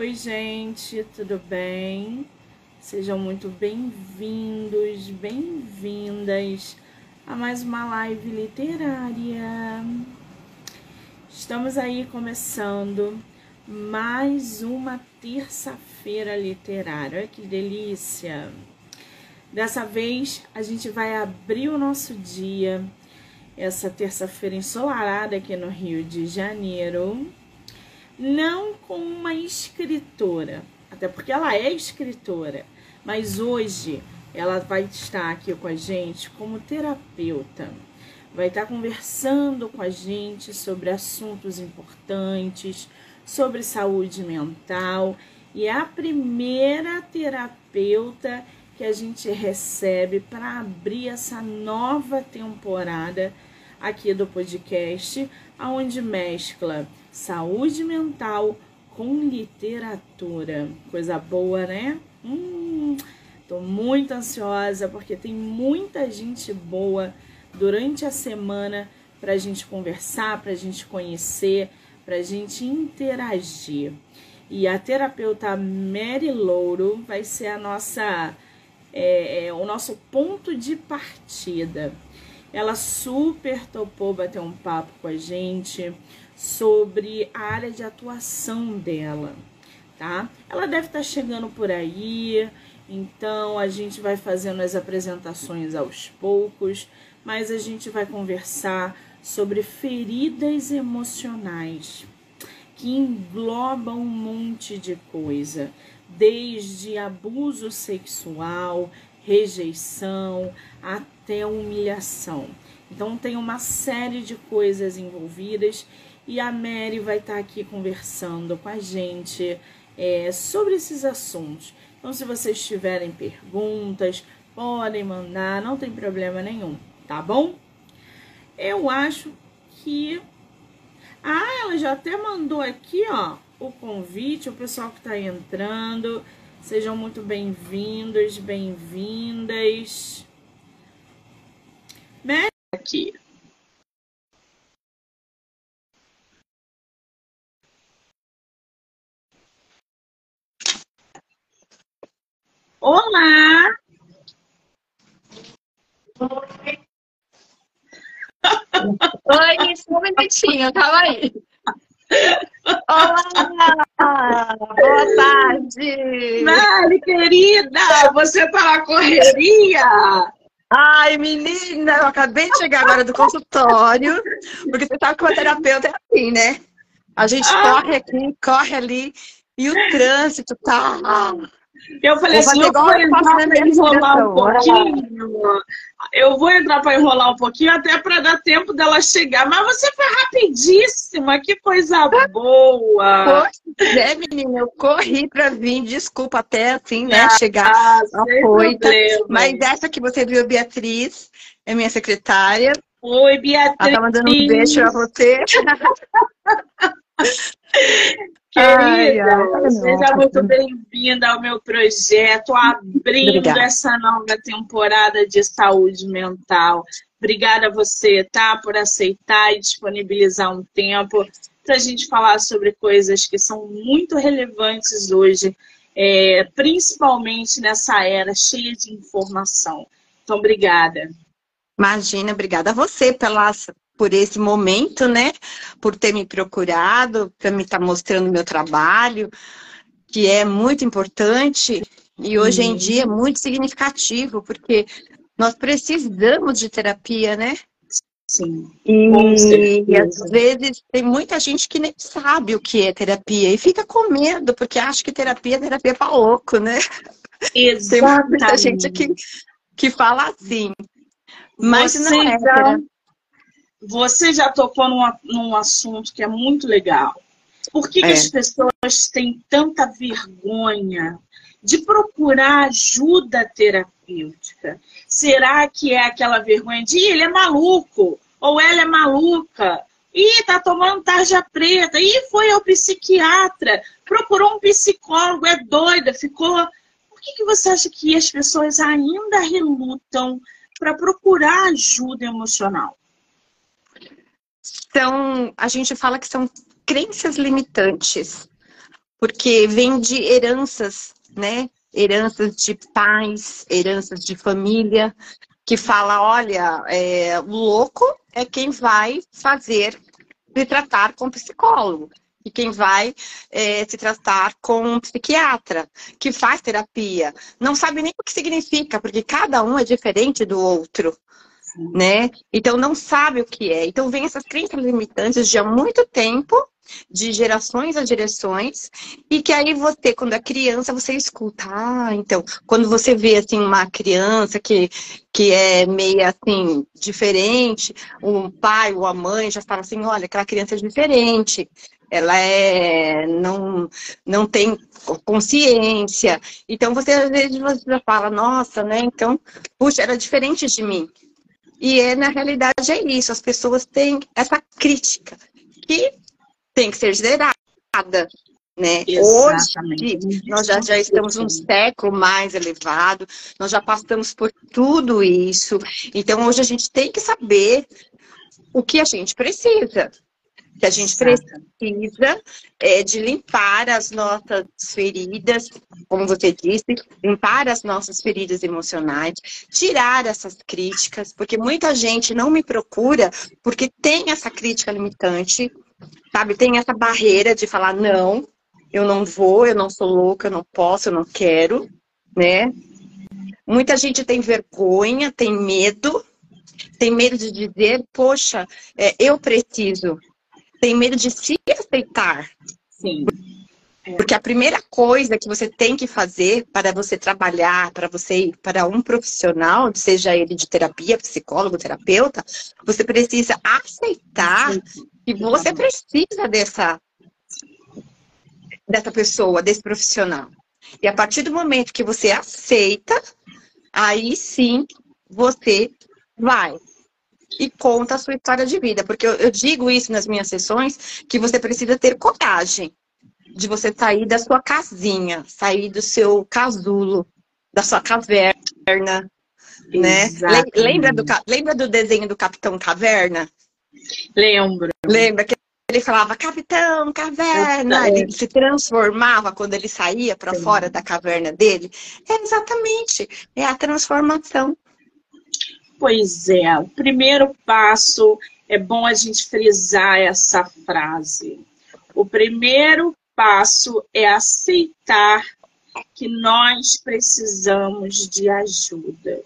Oi, gente, tudo bem? Sejam muito bem-vindos, bem-vindas a mais uma live literária. Estamos aí começando mais uma terça-feira literária. Olha que delícia! Dessa vez a gente vai abrir o nosso dia, essa terça-feira ensolarada aqui no Rio de Janeiro não com uma escritora, até porque ela é escritora, mas hoje ela vai estar aqui com a gente como terapeuta. Vai estar conversando com a gente sobre assuntos importantes, sobre saúde mental e é a primeira terapeuta que a gente recebe para abrir essa nova temporada aqui do podcast, aonde mescla saúde mental com literatura. Coisa boa, né? Hum, tô muito ansiosa porque tem muita gente boa durante a semana para a gente conversar, para a gente conhecer, para a gente interagir. E a terapeuta Mary Louro vai ser a nossa, é, é, o nosso ponto de partida. Ela super topou bater um papo com a gente sobre a área de atuação dela, tá? Ela deve estar tá chegando por aí, então a gente vai fazendo as apresentações aos poucos, mas a gente vai conversar sobre feridas emocionais que englobam um monte de coisa, desde abuso sexual, rejeição até humilhação. Então tem uma série de coisas envolvidas e a Mary vai estar tá aqui conversando com a gente é, sobre esses assuntos. Então, se vocês tiverem perguntas, podem mandar, não tem problema nenhum, tá bom? Eu acho que. Ah, ela já até mandou aqui, ó, o convite, o pessoal que está entrando. Sejam muito bem-vindos, bem-vindas. Mary aqui. Olá! Oi, só um minutinho, calma aí. Olá! Boa tarde! Mari, querida, você tá na correria? Ai, menina, eu acabei de chegar agora do consultório, porque você sabe que uma terapeuta é assim, né? A gente ah. corre aqui, corre ali, e o trânsito tá eu falei eu assim, eu vou entrar para enrolar um pouquinho. Eu vou entrar para enrolar um pouquinho até para dar tempo dela chegar. Mas você foi rapidíssima, que coisa boa. É, menina, eu corri para vir, desculpa até assim, né, ah, chegar ah, afoita. Mas essa que você viu, Beatriz, é minha secretária. Oi, Beatriz. Ela tá mandando um beijo para você. Querida, ai, ai, seja muito bem-vinda ao meu projeto, abrindo Obrigada. essa nova temporada de saúde mental. Obrigada a você, tá? Por aceitar e disponibilizar um tempo para a gente falar sobre coisas que são muito relevantes hoje, é, principalmente nessa era cheia de informação. Então, obrigada. Imagina, obrigada a você pela por esse momento, né? Por ter me procurado, para me estar tá mostrando meu trabalho, que é muito importante e hoje em dia é muito significativo, porque nós precisamos de terapia, né? Sim. E, e, às vezes tem muita gente que nem sabe o que é terapia e fica com medo, porque acha que terapia é terapia para louco, né? Exatamente. Tem muita gente que, que fala assim. Mas Você não é. Já, você já tocou num, num assunto que é muito legal. Por que, é. que as pessoas têm tanta vergonha de procurar ajuda terapêutica? Será que é aquela vergonha de ele é maluco? Ou ela é maluca? Ih, tá tomando tarja preta. Ih, foi ao psiquiatra. Procurou um psicólogo, é doida, ficou. Por que, que você acha que as pessoas ainda relutam para procurar ajuda emocional? São, a gente fala que são crenças limitantes. porque vem de heranças, né? Heranças de pais, heranças de família, que fala, olha, é, o louco é quem vai fazer se tratar com psicólogo e quem vai é, se tratar com psiquiatra, que faz terapia. Não sabe nem o que significa, porque cada um é diferente do outro. Né? Então não sabe o que é. Então vem essas crenças limitantes de há muito tempo, de gerações a gerações, e que aí você, quando é criança, você escuta. Ah, então, quando você vê assim uma criança que, que é meio assim, diferente, o pai ou a mãe já fala assim, olha, aquela criança é diferente ela é, não, não tem consciência. Então, você às vezes você já fala, nossa, né? Então, puxa, era diferente de mim. E é, na realidade é isso, as pessoas têm essa crítica que tem que ser zerada. Né? Hoje, nós já, já estamos um século mais elevado, nós já passamos por tudo isso. Então, hoje a gente tem que saber o que a gente precisa que a gente precisa é, de limpar as nossas feridas, como você disse, limpar as nossas feridas emocionais, tirar essas críticas, porque muita gente não me procura porque tem essa crítica limitante, sabe? Tem essa barreira de falar, não, eu não vou, eu não sou louca, eu não posso, eu não quero, né? Muita gente tem vergonha, tem medo, tem medo de dizer, poxa, é, eu preciso, tem medo de se aceitar. Sim. É. Porque a primeira coisa que você tem que fazer para você trabalhar, para você ir para um profissional, seja ele de terapia, psicólogo, terapeuta, você precisa aceitar que você precisa dessa, dessa pessoa, desse profissional. E a partir do momento que você aceita, aí sim você vai e conta a sua história de vida. Porque eu, eu digo isso nas minhas sessões, que você precisa ter coragem de você sair da sua casinha, sair do seu casulo, da sua caverna, né? Lembra do, lembra do desenho do Capitão Caverna? Lembro. Lembra que ele falava Capitão Caverna, ele se transformava quando ele saía para fora da caverna dele? É exatamente, é a transformação. Pois é, o primeiro passo é bom a gente frisar essa frase. O primeiro passo é aceitar que nós precisamos de ajuda.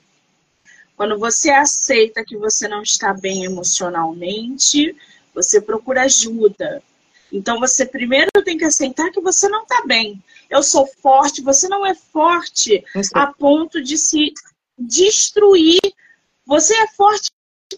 Quando você aceita que você não está bem emocionalmente, você procura ajuda. Então você primeiro tem que aceitar que você não está bem. Eu sou forte, você não é forte a ponto de se destruir você é forte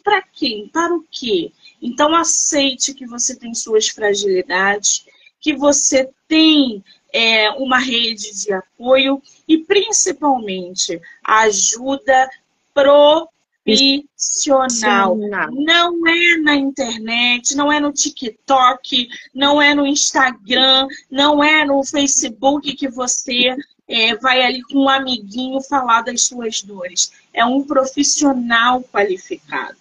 para quem? Para o quê? Então aceite que você tem suas fragilidades, que você tem é, uma rede de apoio e principalmente ajuda profissional. Não é na internet, não é no TikTok, não é no Instagram, não é no Facebook que você é, vai ali com um amiguinho falar das suas dores. É um profissional qualificado.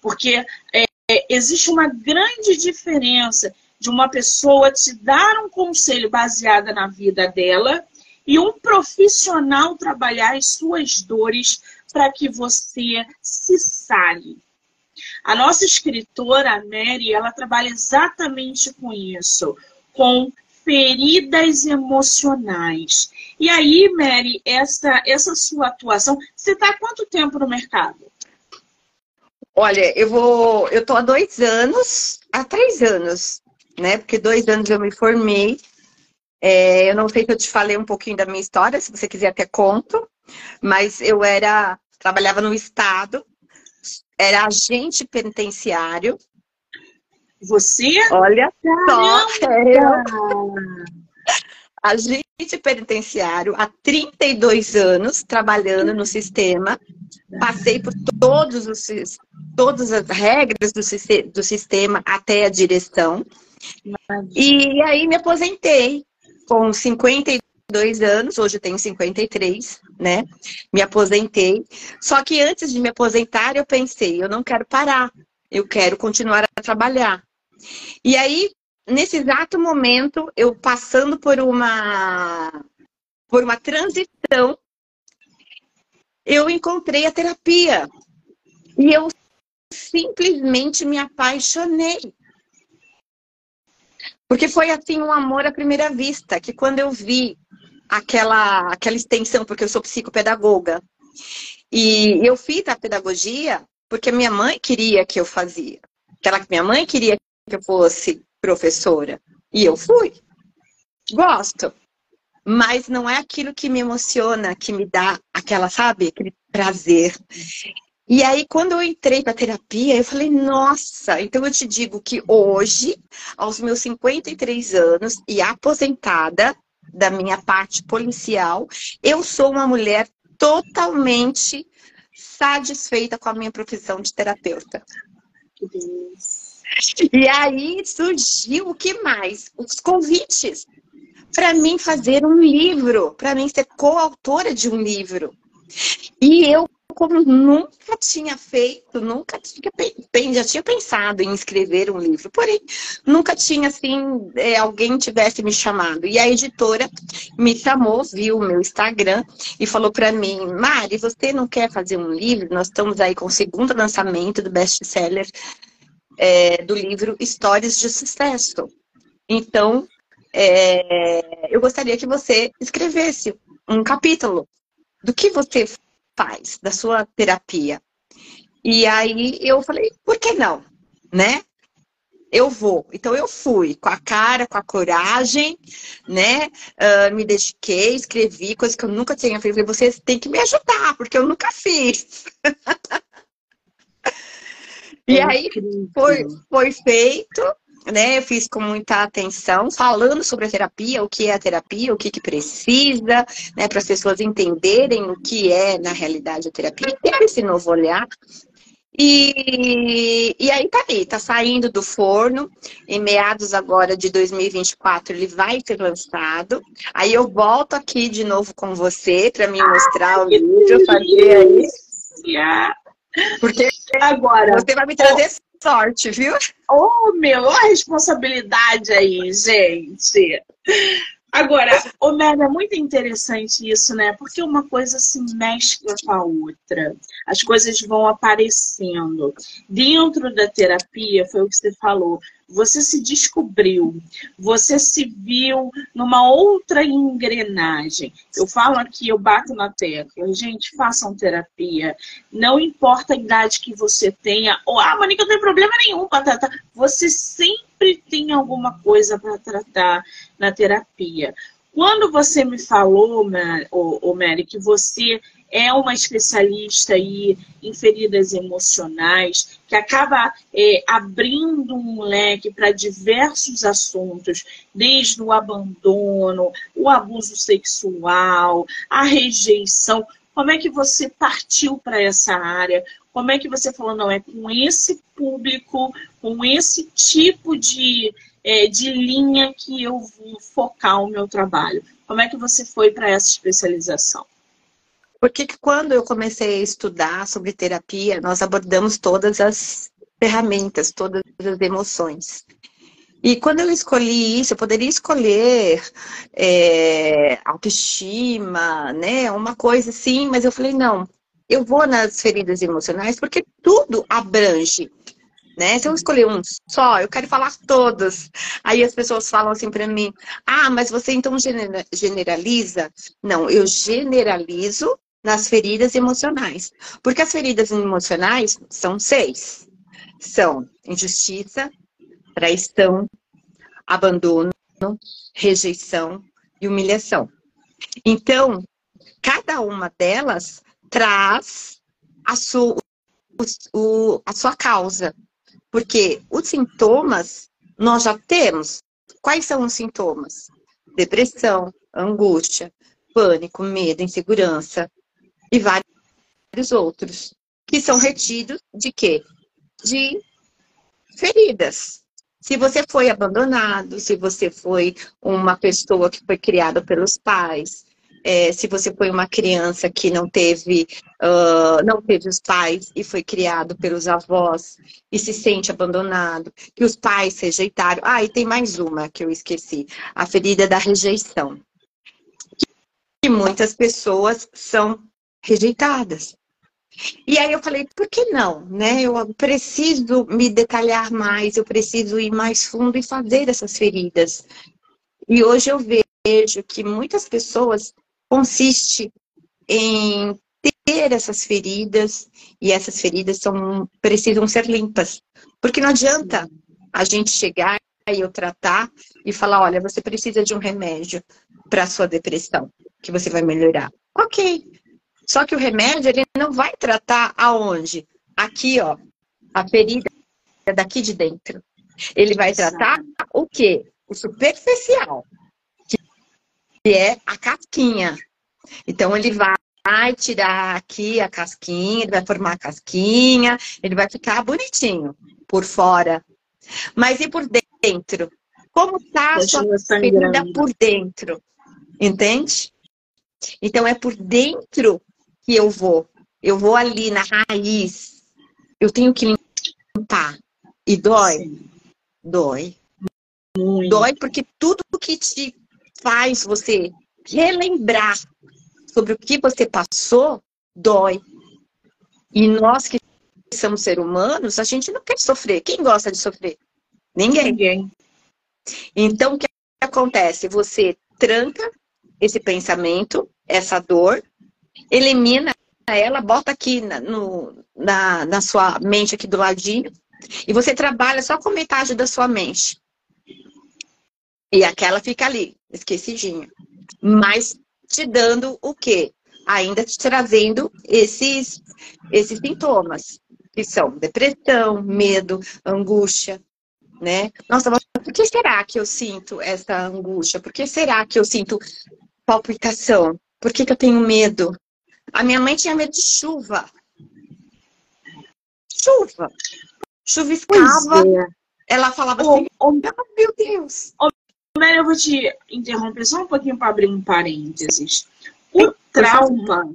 Porque é, existe uma grande diferença de uma pessoa te dar um conselho baseado na vida dela e um profissional trabalhar as suas dores para que você se sale. A nossa escritora, a Mary, ela trabalha exatamente com isso, com feridas emocionais. E aí, Mary, essa, essa sua atuação, você está há quanto tempo no mercado? Olha, eu vou. Eu tô há dois anos, há três anos, né? Porque dois anos eu me formei. É, eu não sei se eu te falei um pouquinho da minha história, se você quiser até conto, mas eu era, trabalhava no Estado, era agente penitenciário. Você? Olha só. Agente penitenciário há 32 anos trabalhando no sistema. Passei por todos os, todas as regras do, do sistema até a direção. E aí me aposentei com 52 anos, hoje tenho 53, né? Me aposentei. Só que antes de me aposentar, eu pensei, eu não quero parar, eu quero continuar a trabalhar. E aí nesse exato momento, eu passando por uma por uma transição, eu encontrei a terapia. E eu simplesmente me apaixonei. Porque foi assim um amor à primeira vista, que quando eu vi aquela, aquela extensão, porque eu sou psicopedagoga, e eu fiz a pedagogia porque minha mãe queria que eu fazia. Aquela minha mãe queria que eu fosse professora. E eu fui. Gosto. Mas não é aquilo que me emociona, que me dá aquela, sabe, aquele prazer. E aí, quando eu entrei para terapia, eu falei, nossa, então eu te digo que hoje, aos meus 53 anos e aposentada da minha parte policial, eu sou uma mulher totalmente satisfeita com a minha profissão de terapeuta. E aí surgiu o que mais? Os convites para mim fazer um livro, para mim ser coautora de um livro. E eu, como nunca tinha feito, nunca tinha, já tinha pensado em escrever um livro, porém, nunca tinha, assim, é, alguém tivesse me chamado. E a editora me chamou, viu o meu Instagram e falou para mim, Mari, você não quer fazer um livro? Nós estamos aí com o segundo lançamento do best-seller é, do livro Histórias de Sucesso. Então, é, eu gostaria que você escrevesse um capítulo do que você faz, da sua terapia. E aí eu falei, por que não? Né? Eu vou. Então eu fui com a cara, com a coragem, né? Uh, me dediquei, escrevi coisas que eu nunca tinha feito. Falei, vocês têm que me ajudar, porque eu nunca fiz. e é aí foi, foi feito né? Eu fiz com muita atenção, falando sobre a terapia, o que é a terapia, o que, que precisa, né? Para as pessoas entenderem o que é, na realidade, a terapia, ter esse novo olhar. E, e aí tá aí, tá saindo do forno. Em meados agora de 2024 ele vai ser lançado. Aí eu volto aqui de novo com você para me mostrar o livro, fazer aí. Porque agora você vai me trazer sorte, viu? Oh, meu, a responsabilidade aí, gente. Agora, Homero, é muito interessante isso, né? Porque uma coisa se mescla com a outra. As coisas vão aparecendo. Dentro da terapia, foi o que você falou, você se descobriu, você se viu numa outra engrenagem. Eu falo aqui, eu bato na tecla, gente, façam terapia. Não importa a idade que você tenha, ou, ah, Manica, não tem problema nenhum para tratar. Você sempre tem alguma coisa para tratar na terapia. Quando você me falou, Mary, que você é uma especialista aí em feridas emocionais, que acaba é, abrindo um leque para diversos assuntos, desde o abandono, o abuso sexual, a rejeição. Como é que você partiu para essa área? Como é que você falou, não, é com esse público, com esse tipo de, é, de linha que eu vou focar o meu trabalho? Como é que você foi para essa especialização? Porque quando eu comecei a estudar sobre terapia, nós abordamos todas as ferramentas, todas as emoções. E quando eu escolhi isso, eu poderia escolher é, autoestima, né? Uma coisa assim, mas eu falei, não, eu vou nas feridas emocionais porque tudo abrange. Né? Se eu escolher um só, eu quero falar todos. Aí as pessoas falam assim para mim: ah, mas você então generaliza? Não, eu generalizo nas feridas emocionais. Porque as feridas emocionais são seis. São injustiça, traição, abandono, rejeição e humilhação. Então, cada uma delas traz a sua, o, a sua causa. Porque os sintomas nós já temos. Quais são os sintomas? Depressão, angústia, pânico, medo, insegurança, e vários outros, que são retidos de quê? De feridas. Se você foi abandonado, se você foi uma pessoa que foi criada pelos pais, é, se você foi uma criança que não teve, uh, não teve os pais e foi criado pelos avós e se sente abandonado, que os pais rejeitaram. Ah, e tem mais uma que eu esqueci, a ferida da rejeição. Que muitas pessoas são rejeitadas. E aí eu falei, por que não? Né? Eu preciso me detalhar mais, eu preciso ir mais fundo e fazer essas feridas. E hoje eu vejo que muitas pessoas consiste em ter essas feridas e essas feridas são precisam ser limpas. Porque não adianta a gente chegar e eu tratar e falar, olha, você precisa de um remédio para sua depressão, que você vai melhorar. OK. Só que o remédio ele não vai tratar aonde? Aqui, ó, a ferida é daqui de dentro. Ele vai tratar o quê? O superficial que é a casquinha. Então, ele vai tirar aqui a casquinha, ele vai formar a casquinha, ele vai ficar bonitinho por fora. Mas e por dentro? Como está a sua ferida por dentro? Entende? Então, é por dentro que eu vou. Eu vou ali na raiz. Eu tenho que limpar. E dói? Sim. Dói. Muito. Dói porque tudo que te faz você relembrar sobre o que você passou, dói. E nós que somos seres humanos, a gente não quer sofrer. Quem gosta de sofrer? Ninguém. Ninguém. Então, o que acontece? Você tranca esse pensamento, essa dor, elimina ela, bota aqui na, no, na, na sua mente, aqui do ladinho, e você trabalha só com metade da sua mente. E aquela fica ali, esquecidinha. Mas te dando o quê? Ainda te trazendo esses, esses sintomas, que são depressão, medo, angústia, né? Nossa, mas por que será que eu sinto essa angústia? Por que será que eu sinto palpitação? Por que, que eu tenho medo? A minha mãe tinha medo de chuva. Chuva. Chuviscava. É. Ela falava assim, oh, oh, meu Deus. Oh, Mary, eu vou te interromper só um pouquinho para abrir um parênteses. O trauma,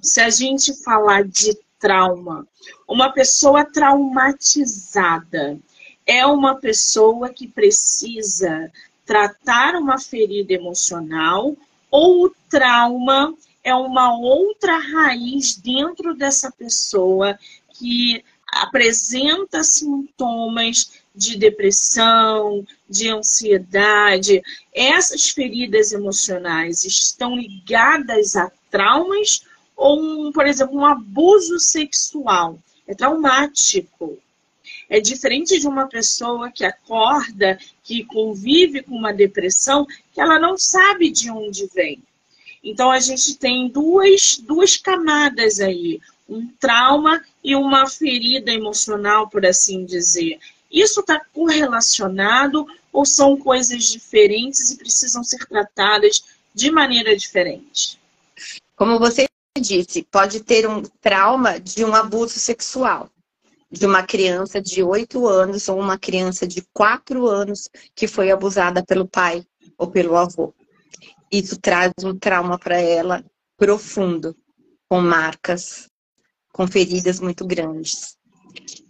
se a gente falar de trauma, uma pessoa traumatizada é uma pessoa que precisa tratar uma ferida emocional ou o trauma é uma outra raiz dentro dessa pessoa que apresenta sintomas de depressão, de ansiedade. Essas feridas emocionais estão ligadas a traumas ou, um, por exemplo, um abuso sexual. É traumático. É diferente de uma pessoa que acorda, que convive com uma depressão, que ela não sabe de onde vem. Então a gente tem duas, duas camadas aí um trauma e uma ferida emocional, por assim dizer. Isso está correlacionado ou são coisas diferentes e precisam ser tratadas de maneira diferente? Como você disse, pode ter um trauma de um abuso sexual de uma criança de 8 anos ou uma criança de 4 anos que foi abusada pelo pai ou pelo avô. Isso traz um trauma para ela profundo, com marcas, com feridas muito grandes.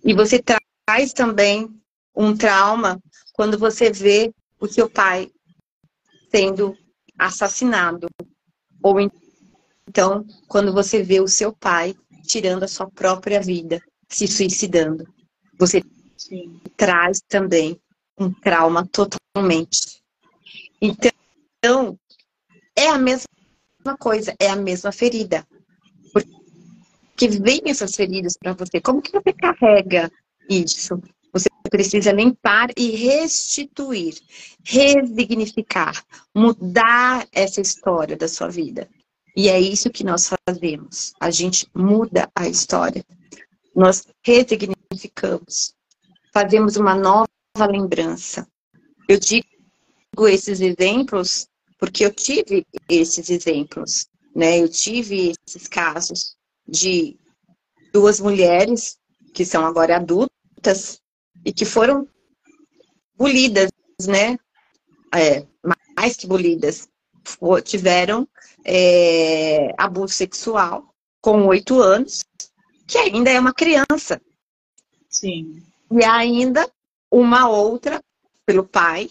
E você traz também um trauma quando você vê o seu pai sendo assassinado. Ou então, quando você vê o seu pai tirando a sua própria vida, se suicidando. Você Sim. traz também um trauma totalmente. Então, é a mesma coisa, é a mesma ferida que vem essas feridas para você? Como que você carrega isso? Você precisa limpar e restituir, resignificar, mudar essa história da sua vida. E é isso que nós fazemos. A gente muda a história. Nós resignificamos. Fazemos uma nova lembrança. Eu digo esses exemplos porque eu tive esses exemplos, né? Eu tive esses casos de duas mulheres que são agora adultas e que foram bolidas, né? É, mais que bolidas, tiveram é, abuso sexual com oito anos, que ainda é uma criança. Sim. E ainda uma outra pelo pai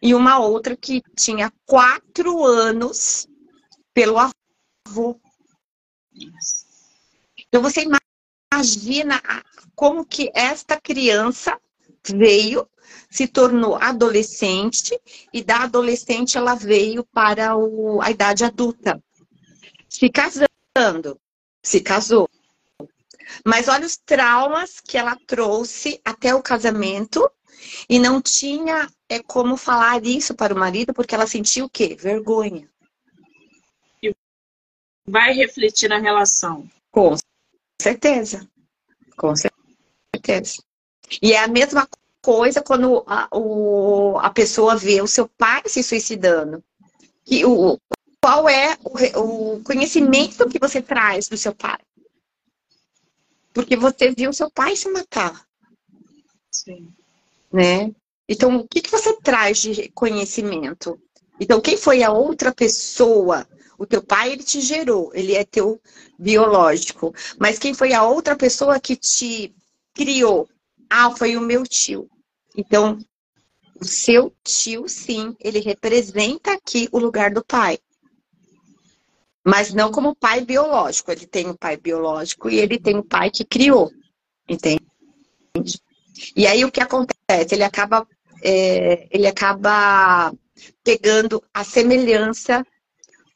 e uma outra que tinha quatro anos pelo avô. Então você imagina como que esta criança veio, se tornou adolescente e da adolescente ela veio para o, a idade adulta. Se casando, se casou. Mas olha os traumas que ela trouxe até o casamento e não tinha é, como falar isso para o marido porque ela sentiu o quê? Vergonha. E vai refletir na relação. Com certeza. Com certeza. E é a mesma coisa quando a, o, a pessoa vê o seu pai se suicidando. Que o, qual é o, o conhecimento que você traz do seu pai? Porque você viu seu pai se matar. Sim. Né? Então, o que, que você traz de conhecimento? Então, quem foi a outra pessoa? O teu pai, ele te gerou, ele é teu biológico. Mas quem foi a outra pessoa que te criou? Ah, foi o meu tio. Então, o seu tio, sim, ele representa aqui o lugar do pai. Mas não como pai biológico. Ele tem o pai biológico e ele tem o pai que criou. Entende? E aí o que acontece? Ele acaba, é, ele acaba pegando a semelhança,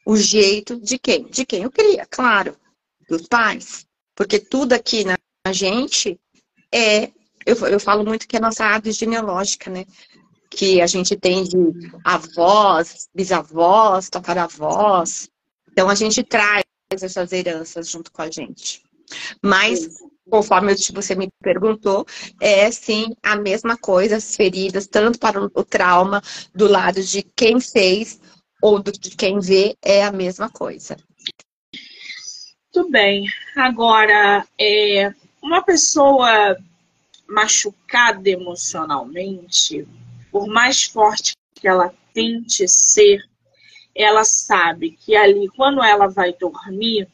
o jeito de quem? De quem o cria, claro, dos pais. Porque tudo aqui na gente é eu, eu falo muito que é nossa árvore genealógica, né? Que a gente tem de avós, bisavós, tataravós. Então a gente traz essas heranças junto com a gente. Mas, conforme você me perguntou, é sim a mesma coisa, as feridas, tanto para o trauma do lado de quem fez ou de quem vê, é a mesma coisa. Tudo bem. Agora, é, uma pessoa machucada emocionalmente, por mais forte que ela tente ser, ela sabe que ali, quando ela vai dormir,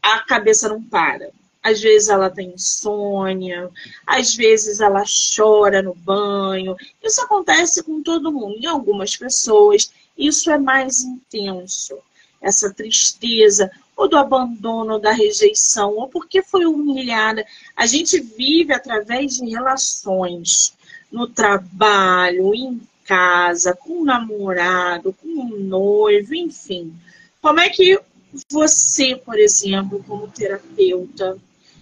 a cabeça não para. Às vezes ela tem insônia, às vezes ela chora no banho. Isso acontece com todo mundo. Em algumas pessoas, isso é mais intenso. Essa tristeza, ou do abandono, ou da rejeição, ou porque foi humilhada. A gente vive através de relações no trabalho, em casa, com o namorado, com o noivo, enfim. Como é que você, por exemplo, como terapeuta,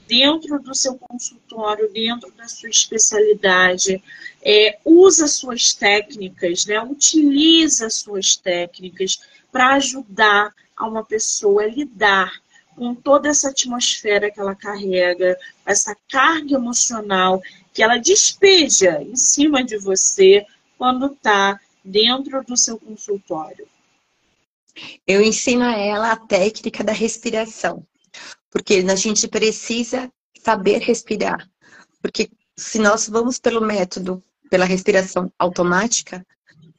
dentro do seu consultório, dentro da sua especialidade, é, usa suas técnicas, né? utiliza suas técnicas para ajudar a uma pessoa a lidar com toda essa atmosfera que ela carrega, essa carga emocional que ela despeja em cima de você quando está dentro do seu consultório. Eu ensino a ela a técnica da respiração, porque a gente precisa saber respirar. Porque se nós vamos pelo método, pela respiração automática,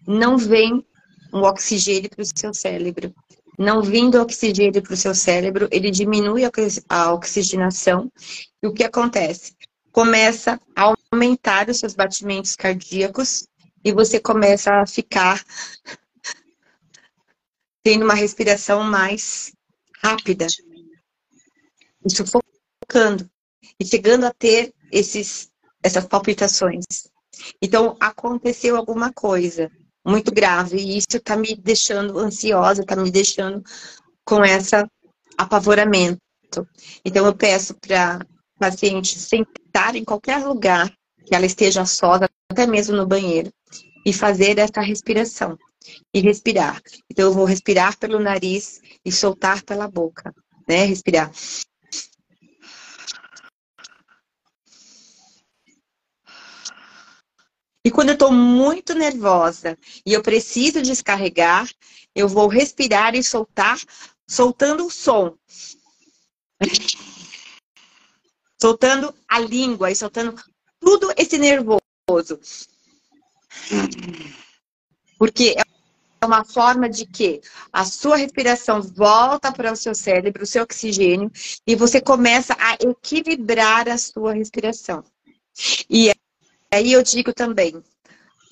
não vem um oxigênio para o seu cérebro não vindo oxigênio para o seu cérebro, ele diminui a oxigenação. E o que acontece? Começa a aumentar os seus batimentos cardíacos e você começa a ficar tendo uma respiração mais rápida, e sufocando, e chegando a ter esses, essas palpitações. Então, aconteceu alguma coisa muito grave. E isso está me deixando ansiosa, está me deixando com essa apavoramento. Então, eu peço para paciente sentar em qualquer lugar que ela esteja só, até mesmo no banheiro, e fazer essa respiração. E respirar. Então, eu vou respirar pelo nariz e soltar pela boca, né? Respirar. E quando eu estou muito nervosa e eu preciso descarregar, eu vou respirar e soltar, soltando o som. Soltando a língua e soltando tudo esse nervoso. Porque é uma forma de que a sua respiração volta para o seu cérebro, o seu oxigênio, e você começa a equilibrar a sua respiração. E aí eu digo também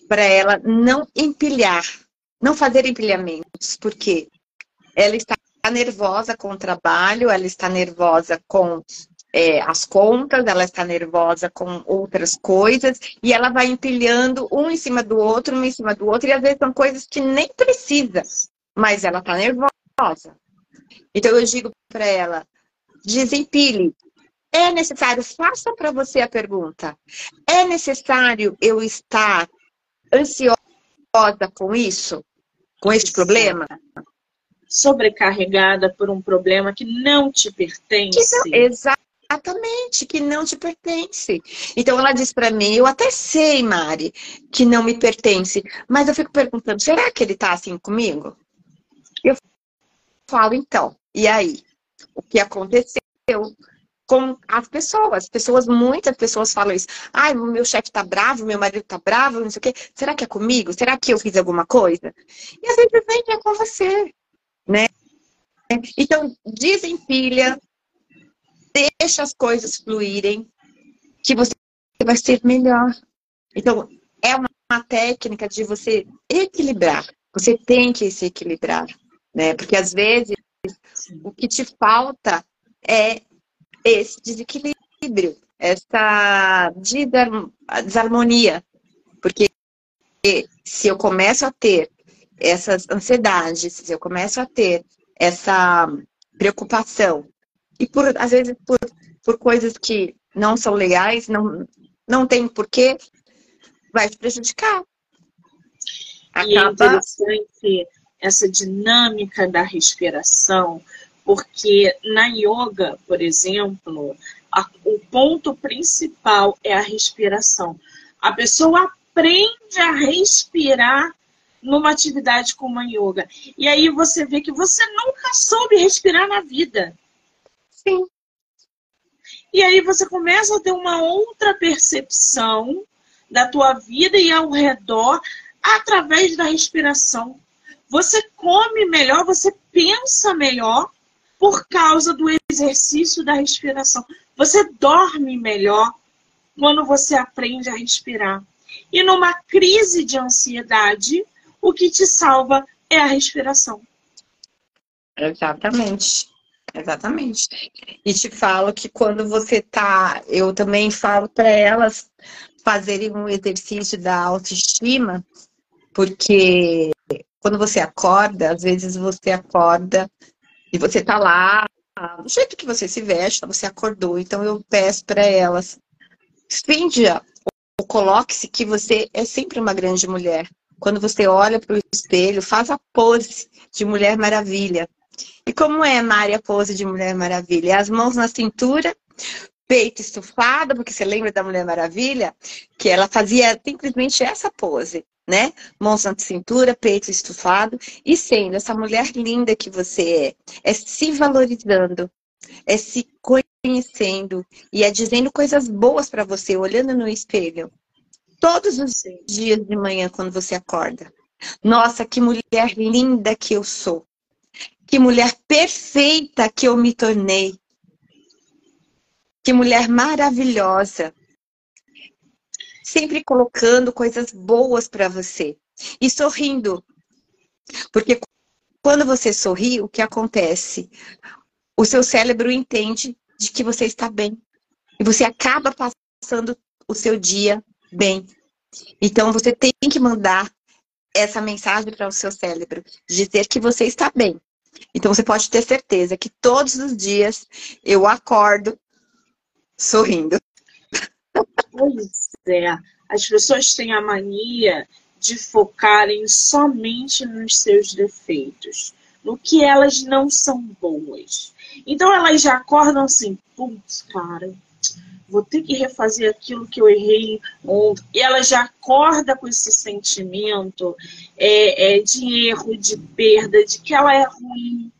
para ela não empilhar, não fazer empilhamentos, porque ela está nervosa com o trabalho, ela está nervosa com é, as contas, ela está nervosa com outras coisas, e ela vai empilhando um em cima do outro, um em cima do outro, e às vezes são coisas que nem precisa, mas ela está nervosa. Então eu digo para ela, desempile. É necessário, faça para você a pergunta. É necessário eu estar ansiosa com isso? Com este problema? Sobrecarregada por um problema que não te pertence. Que não, Exatamente, que não te pertence. Então ela diz para mim, eu até sei, Mari, que não me pertence, mas eu fico perguntando, será que ele tá assim comigo? Eu falo, então, e aí? O que aconteceu com as pessoas? As pessoas, muitas pessoas falam isso. Ai, meu chefe tá bravo, meu marido tá bravo, não sei o quê. Será que é comigo? Será que eu fiz alguma coisa? E às vezes nem é com você, né? Então, desempilha, deixa as coisas fluírem, que você vai ser melhor. Então, é uma, uma técnica de você equilibrar. Você tem que se equilibrar, né? Porque às vezes o que te falta é esse desequilíbrio, essa desarmonia. Porque se eu começo a ter essas ansiedades, se eu começo a ter essa preocupação e por, às vezes por, por coisas que não são legais, não, não tem porquê, vai te prejudicar. Acaba... E é interessante essa dinâmica da respiração, porque na yoga, por exemplo, a, o ponto principal é a respiração. A pessoa aprende a respirar numa atividade como a yoga. E aí você vê que você nunca soube respirar na vida. Sim. E aí você começa a ter uma outra percepção da tua vida e ao redor através da respiração. Você come melhor, você pensa melhor por causa do exercício da respiração. Você dorme melhor quando você aprende a respirar. E numa crise de ansiedade, o que te salva é a respiração. Exatamente. Exatamente. E te falo que quando você tá, eu também falo para elas fazerem um exercício da autoestima, porque quando você acorda, às vezes você acorda e você tá lá, do jeito que você se veste, você acordou. Então eu peço para elas, finja ou coloque-se que você é sempre uma grande mulher. Quando você olha para o espelho, faz a pose de Mulher Maravilha. E como é, Mari, a pose de Mulher Maravilha? As mãos na cintura, peito estufado, porque você lembra da Mulher Maravilha? Que ela fazia simplesmente essa pose, né? Mãos na cintura, peito estufado, e sendo essa mulher linda que você é, é se valorizando, é se conhecendo e é dizendo coisas boas para você, olhando no espelho. Todos os dias de manhã, quando você acorda. Nossa, que mulher linda que eu sou. Que mulher perfeita que eu me tornei. Que mulher maravilhosa. Sempre colocando coisas boas para você. E sorrindo. Porque quando você sorri, o que acontece? O seu cérebro entende de que você está bem. E você acaba passando o seu dia bem. Então você tem que mandar essa mensagem para o seu cérebro, dizer que você está bem. Então você pode ter certeza que todos os dias eu acordo sorrindo. Pois é. As pessoas têm a mania de focarem somente nos seus defeitos, no que elas não são boas. Então elas já acordam assim, putz, cara, vou ter que refazer aquilo que eu errei ontem. E ela já acorda com esse sentimento é, é, de erro, de perda, de que ela é ruim,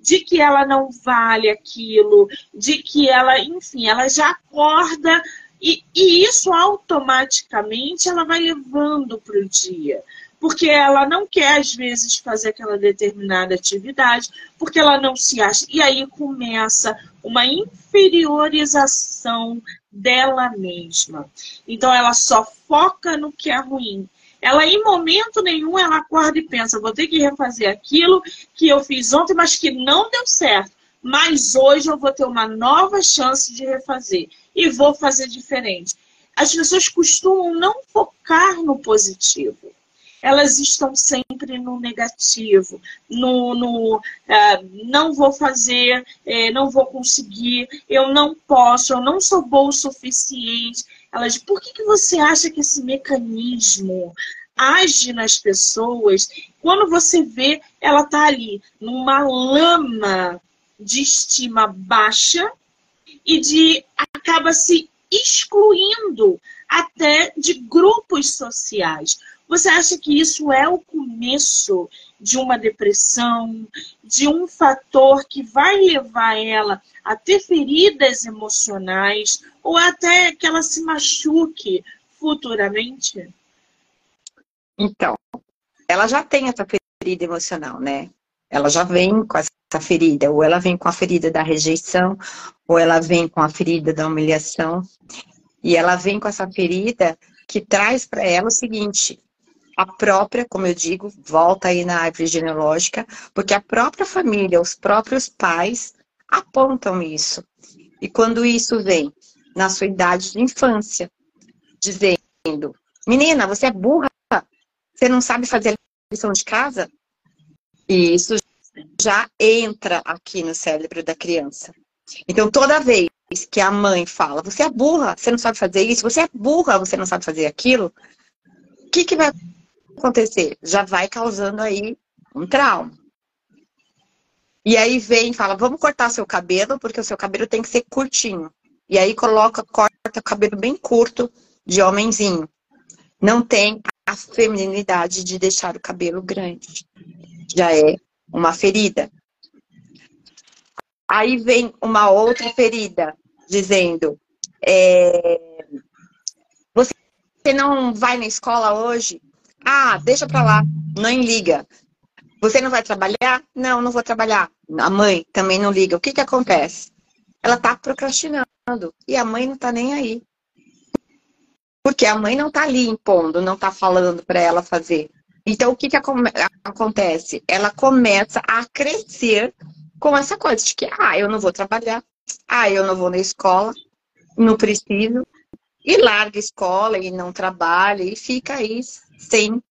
de que ela não vale aquilo, de que ela, enfim, ela já acorda e, e isso automaticamente ela vai levando para o dia. porque ela não quer, às vezes, fazer aquela determinada atividade, porque ela não se acha. E aí começa uma inferiorização dela mesma. Então, ela só foca no que é ruim. Ela, em momento nenhum, ela acorda e pensa: vou ter que refazer aquilo que eu fiz ontem, mas que não deu certo. Mas hoje eu vou ter uma nova chance de refazer e vou fazer diferente. As pessoas costumam não focar no positivo elas estão sempre no negativo, no, no uh, não vou fazer, eh, não vou conseguir, eu não posso, eu não sou boa o suficiente. Elas, por que, que você acha que esse mecanismo age nas pessoas? Quando você vê, ela está ali numa lama de estima baixa e de acaba se excluindo até de grupos sociais. Você acha que isso é o começo de uma depressão, de um fator que vai levar ela a ter feridas emocionais ou até que ela se machuque futuramente? Então, ela já tem essa ferida emocional, né? Ela já vem com essa ferida, ou ela vem com a ferida da rejeição, ou ela vem com a ferida da humilhação. E ela vem com essa ferida que traz para ela o seguinte: a própria, como eu digo, volta aí na árvore genealógica, porque a própria família, os próprios pais apontam isso. E quando isso vem na sua idade de infância, dizendo: Menina, você é burra, você não sabe fazer a lição de casa? E isso já entra aqui no cérebro da criança. Então, toda vez que a mãe fala: Você é burra, você não sabe fazer isso, você é burra, você não sabe fazer aquilo, o que, que vai acontecer? Já vai causando aí um trauma. E aí vem e fala, vamos cortar seu cabelo, porque o seu cabelo tem que ser curtinho. E aí coloca, corta o cabelo bem curto de homenzinho. Não tem a feminilidade de deixar o cabelo grande. Já é uma ferida. Aí vem uma outra ferida, dizendo, é, você não vai na escola hoje ah, deixa pra lá, nem liga. Você não vai trabalhar? Não, não vou trabalhar. A mãe também não liga. O que que acontece? Ela tá procrastinando e a mãe não tá nem aí. Porque a mãe não tá ali impondo, não tá falando para ela fazer. Então, o que que acontece? Ela começa a crescer com essa coisa de que, ah, eu não vou trabalhar, ah, eu não vou na escola, não preciso, e larga a escola e não trabalha e fica aí sem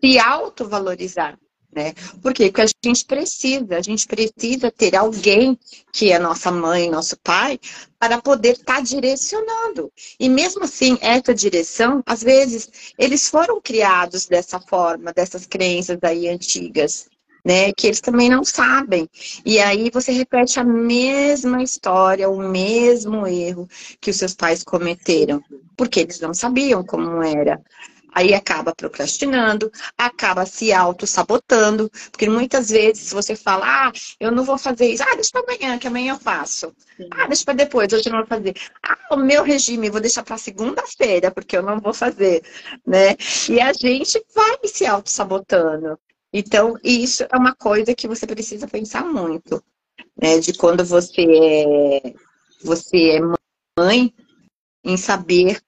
se autovalorizar. Né? Por quê? Porque a gente precisa, a gente precisa ter alguém que é nossa mãe, nosso pai, para poder estar tá direcionando. E mesmo assim, essa direção, às vezes, eles foram criados dessa forma, dessas crenças aí antigas, né? Que eles também não sabem. E aí você repete a mesma história, o mesmo erro que os seus pais cometeram, porque eles não sabiam como era. Aí acaba procrastinando, acaba se auto-sabotando, porque muitas vezes você fala, ah, eu não vou fazer isso, ah, deixa para amanhã, que amanhã eu faço. Sim. Ah, deixa para depois, hoje eu não vou fazer. Ah, o meu regime, vou deixar para segunda-feira, porque eu não vou fazer, né? E a gente vai se auto-sabotando. Então, isso é uma coisa que você precisa pensar muito, né? De quando você é, você é mãe, em saber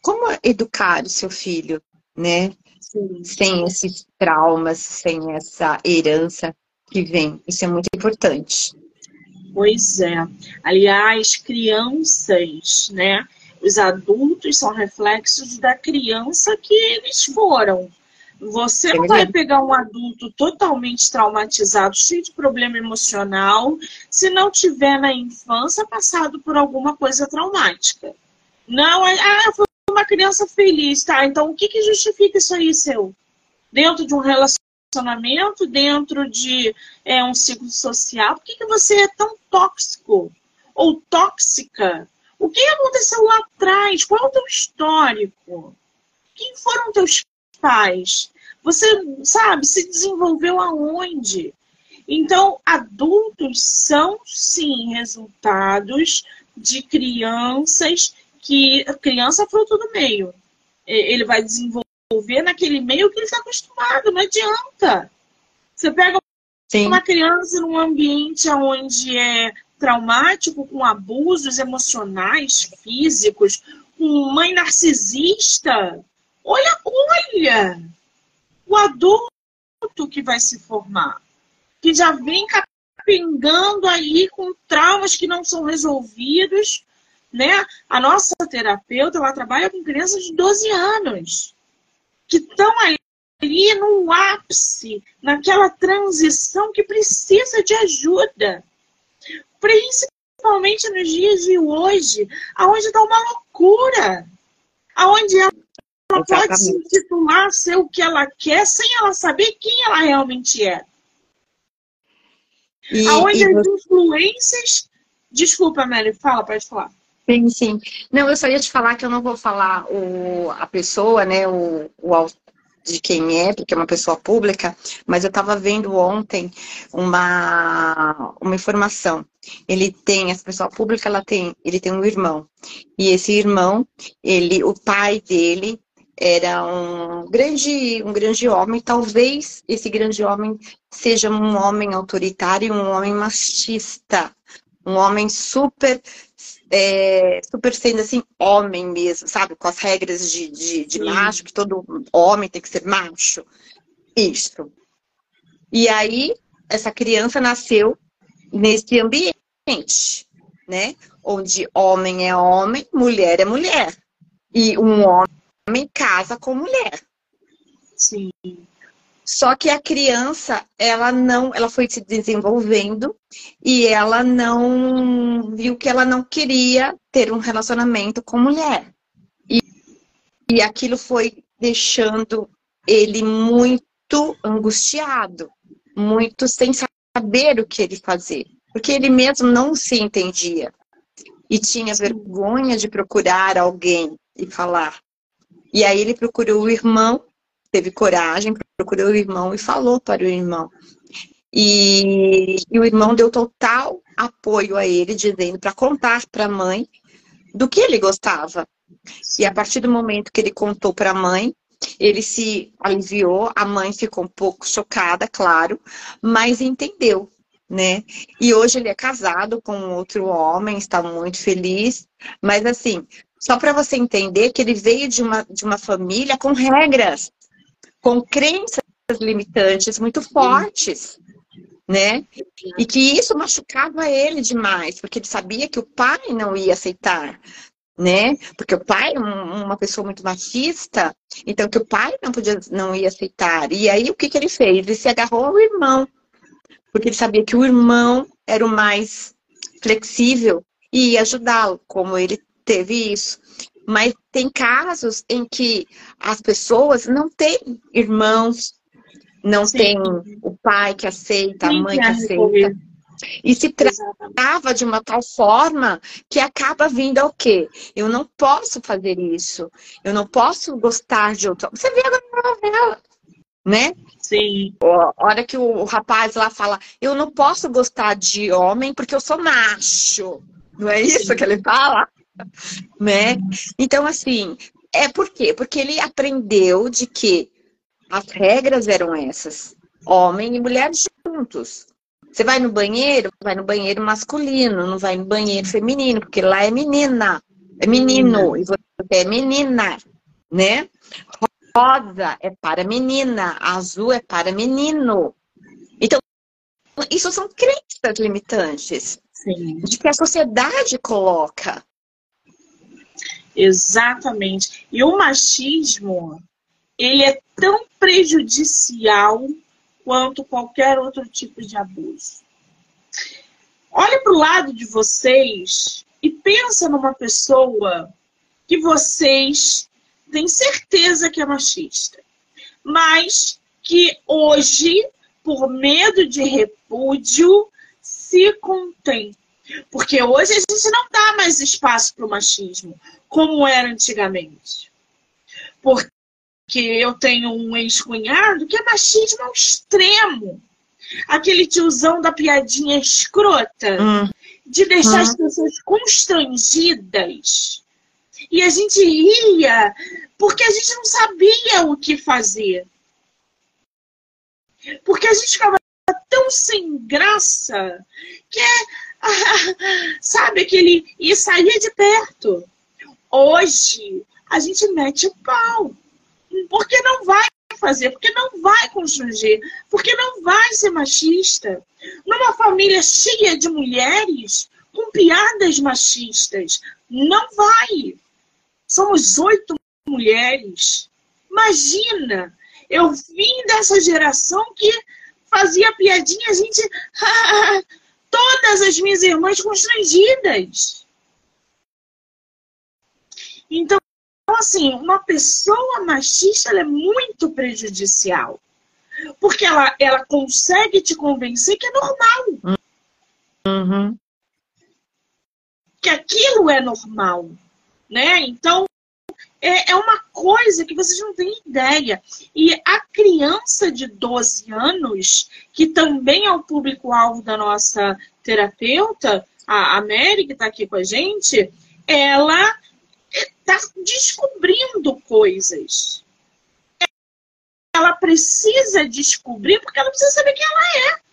como educar o seu filho, né? Sim. Sem esses traumas, sem essa herança que vem. Isso é muito importante. Pois é. Aliás, crianças, né? Os adultos são reflexos da criança que eles foram. Você não vai pegar um adulto totalmente traumatizado, cheio de problema emocional, se não tiver na infância passado por alguma coisa traumática. Não, é, ah, foi uma criança feliz, tá? Então o que, que justifica isso aí, seu? Dentro de um relacionamento, dentro de é, um ciclo social, por que, que você é tão tóxico ou tóxica? O que aconteceu lá atrás? Qual é o teu histórico? Quem foram teus pais? Você, sabe, se desenvolveu aonde? Então, adultos são, sim, resultados de crianças que a criança é fruto do meio. Ele vai desenvolver desenvolver naquele meio que ele está acostumado, não adianta. Você pega Sim. uma criança num ambiente onde é traumático, com abusos emocionais, físicos, com mãe narcisista. Olha, olha! O adulto que vai se formar, que já vem capengando aí com traumas que não são resolvidos, né? A nossa terapeuta, ela trabalha com crianças de 12 anos, que estão ali no ápice, naquela transição que precisa de ajuda principalmente nos dias de hoje, aonde está uma loucura, aonde ela Exatamente. pode se intitular ser o que ela quer sem ela saber quem ela realmente é. E, aonde e as influências. Desculpa, Mary, fala, pode falar. Sim, sim. Não, eu só ia te falar que eu não vou falar o, a pessoa, né, o, o, de quem é, porque é uma pessoa pública, mas eu estava vendo ontem uma, uma informação. Ele tem, essa pessoa pública, ela tem, ele tem um irmão. E esse irmão, ele, o pai dele era um grande, um grande homem. Talvez esse grande homem seja um homem autoritário, um homem machista, um homem super é, super sendo assim, homem mesmo, sabe? Com as regras de, de, de macho, que todo homem tem que ser macho. Isso. E aí, essa criança nasceu nesse ambiente, né? Onde homem é homem, mulher é mulher. E um homem casa com mulher. Sim. Só que a criança, ela não, ela foi se desenvolvendo e ela não viu que ela não queria ter um relacionamento com mulher. E, e aquilo foi deixando ele muito angustiado, muito sem saber o que ele fazer, porque ele mesmo não se entendia e tinha vergonha de procurar alguém e falar. E aí ele procurou o irmão teve coragem, procurou o irmão e falou para o irmão. E, e o irmão deu total apoio a ele, dizendo para contar para a mãe do que ele gostava. E a partir do momento que ele contou para a mãe, ele se aliviou, a mãe ficou um pouco chocada, claro, mas entendeu, né? E hoje ele é casado com outro homem, está muito feliz, mas assim, só para você entender que ele veio de uma, de uma família com regras, com crenças limitantes muito fortes, né? E que isso machucava ele demais, porque ele sabia que o pai não ia aceitar, né? Porque o pai é uma pessoa muito machista, então que o pai não podia, não ia aceitar. E aí o que, que ele fez? Ele se agarrou ao irmão, porque ele sabia que o irmão era o mais flexível e ia ajudá-lo, como ele teve isso. Mas tem casos em que as pessoas não têm irmãos, não Sim. tem o pai que aceita, Sim, a mãe que aceita. E se trava de uma tal forma que acaba vindo ao quê? Eu não posso fazer isso. Eu não posso gostar de outro. Você vê agora na novela, né? Sim. A hora que o rapaz lá fala, eu não posso gostar de homem porque eu sou macho. Não é isso Sim. que ele fala? Né? Então, assim, é por quê? Porque ele aprendeu de que as regras eram essas. Homem e mulher juntos. Você vai no banheiro, vai no banheiro masculino, não vai no banheiro feminino, porque lá é menina, é menino, e você é menina, né? Rosa é para menina, azul é para menino. Então, isso são crenças limitantes Sim. de que a sociedade coloca. Exatamente. E o machismo, ele é tão prejudicial quanto qualquer outro tipo de abuso. Olha para o lado de vocês e pensa numa pessoa que vocês têm certeza que é machista, mas que hoje, por medo de repúdio, se contém. Porque hoje a gente não dá mais espaço para o machismo como era antigamente. Porque eu tenho um ex-cunhado que é machismo ao extremo. Aquele tiozão da piadinha escrota, hum. de deixar hum. as pessoas constrangidas. E a gente ria Porque a gente não sabia o que fazer. Porque a gente ficava tão sem graça que é, sabe, aquele. e saía de perto. Hoje, a gente mete o pau. Porque não vai fazer, porque não vai constranger, porque não vai ser machista. Numa família cheia de mulheres com piadas machistas, não vai. Somos oito mulheres. Imagina, eu vim dessa geração que fazia piadinha, a gente. todas as minhas irmãs constrangidas. Então, assim, uma pessoa machista é muito prejudicial. Porque ela, ela consegue te convencer que é normal. Uhum. Que aquilo é normal. Né? Então, é, é uma coisa que vocês não têm ideia. E a criança de 12 anos, que também é o público-alvo da nossa terapeuta, a Mary, que está aqui com a gente, ela está descobrindo coisas. Ela precisa descobrir porque ela precisa saber quem ela é.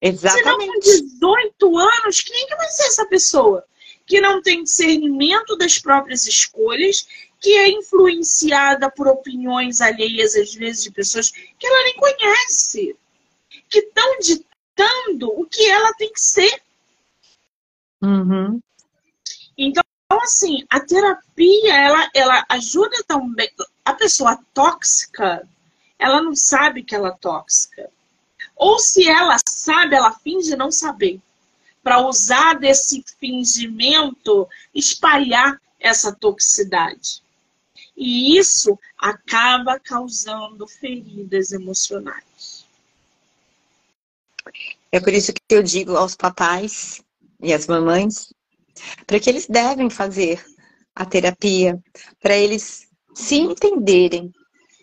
Exatamente. Senão, com 18 anos, quem é que vai ser essa pessoa? Que não tem discernimento das próprias escolhas, que é influenciada por opiniões alheias, às vezes, de pessoas que ela nem conhece, que estão ditando o que ela tem que ser. Uhum. Então, assim, a terapia, ela, ela ajuda também. A pessoa tóxica, ela não sabe que ela é tóxica. Ou se ela sabe, ela finge não saber para usar desse fingimento espalhar essa toxicidade. E isso acaba causando feridas emocionais. É por isso que eu digo aos papais e às mamães para que eles devem fazer a terapia, para eles se entenderem,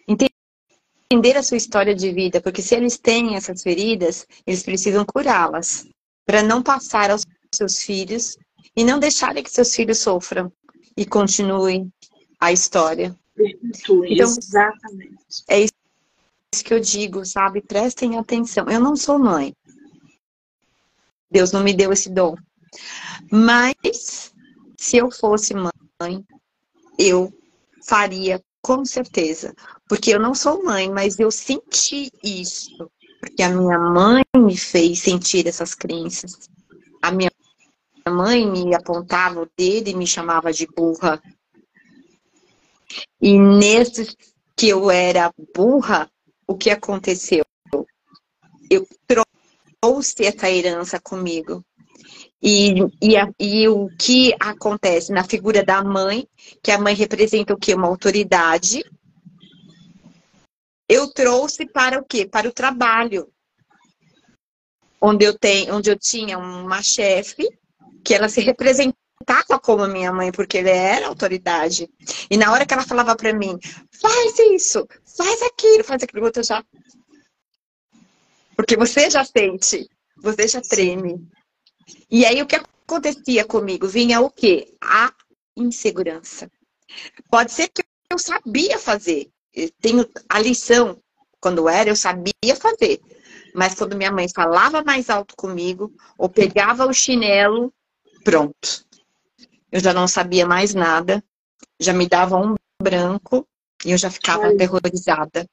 entender a sua história de vida, porque se eles têm essas feridas, eles precisam curá-las para não passar aos seus filhos e não deixarem que seus filhos sofram e continuem a história. Então, Exatamente. É isso que eu digo, sabe? Prestem atenção. Eu não sou mãe. Deus não me deu esse dom. Mas, se eu fosse mãe, eu faria com certeza. Porque eu não sou mãe, mas eu senti isso porque a minha mãe me fez sentir essas crenças. A minha mãe me apontava o dedo e me chamava de burra. E nesse que eu era burra, o que aconteceu? Eu trouxe essa herança comigo. E, e, a, e, o que acontece na figura da mãe, que a mãe representa o que? Uma autoridade, eu trouxe para o quê? Para o trabalho. Onde eu, tenho, onde eu tinha uma chefe que ela se representava como a minha mãe, porque ela era autoridade. E na hora que ela falava para mim, faz isso, faz aquilo, faz aquilo, eu já. Porque você já sente, você já treme. E aí o que acontecia comigo? Vinha o quê? A insegurança. Pode ser que eu sabia fazer, tenho a lição. Quando era, eu sabia fazer. Mas quando minha mãe falava mais alto comigo, ou pegava o chinelo, pronto. Eu já não sabia mais nada, já me dava um branco e eu já ficava aterrorizada.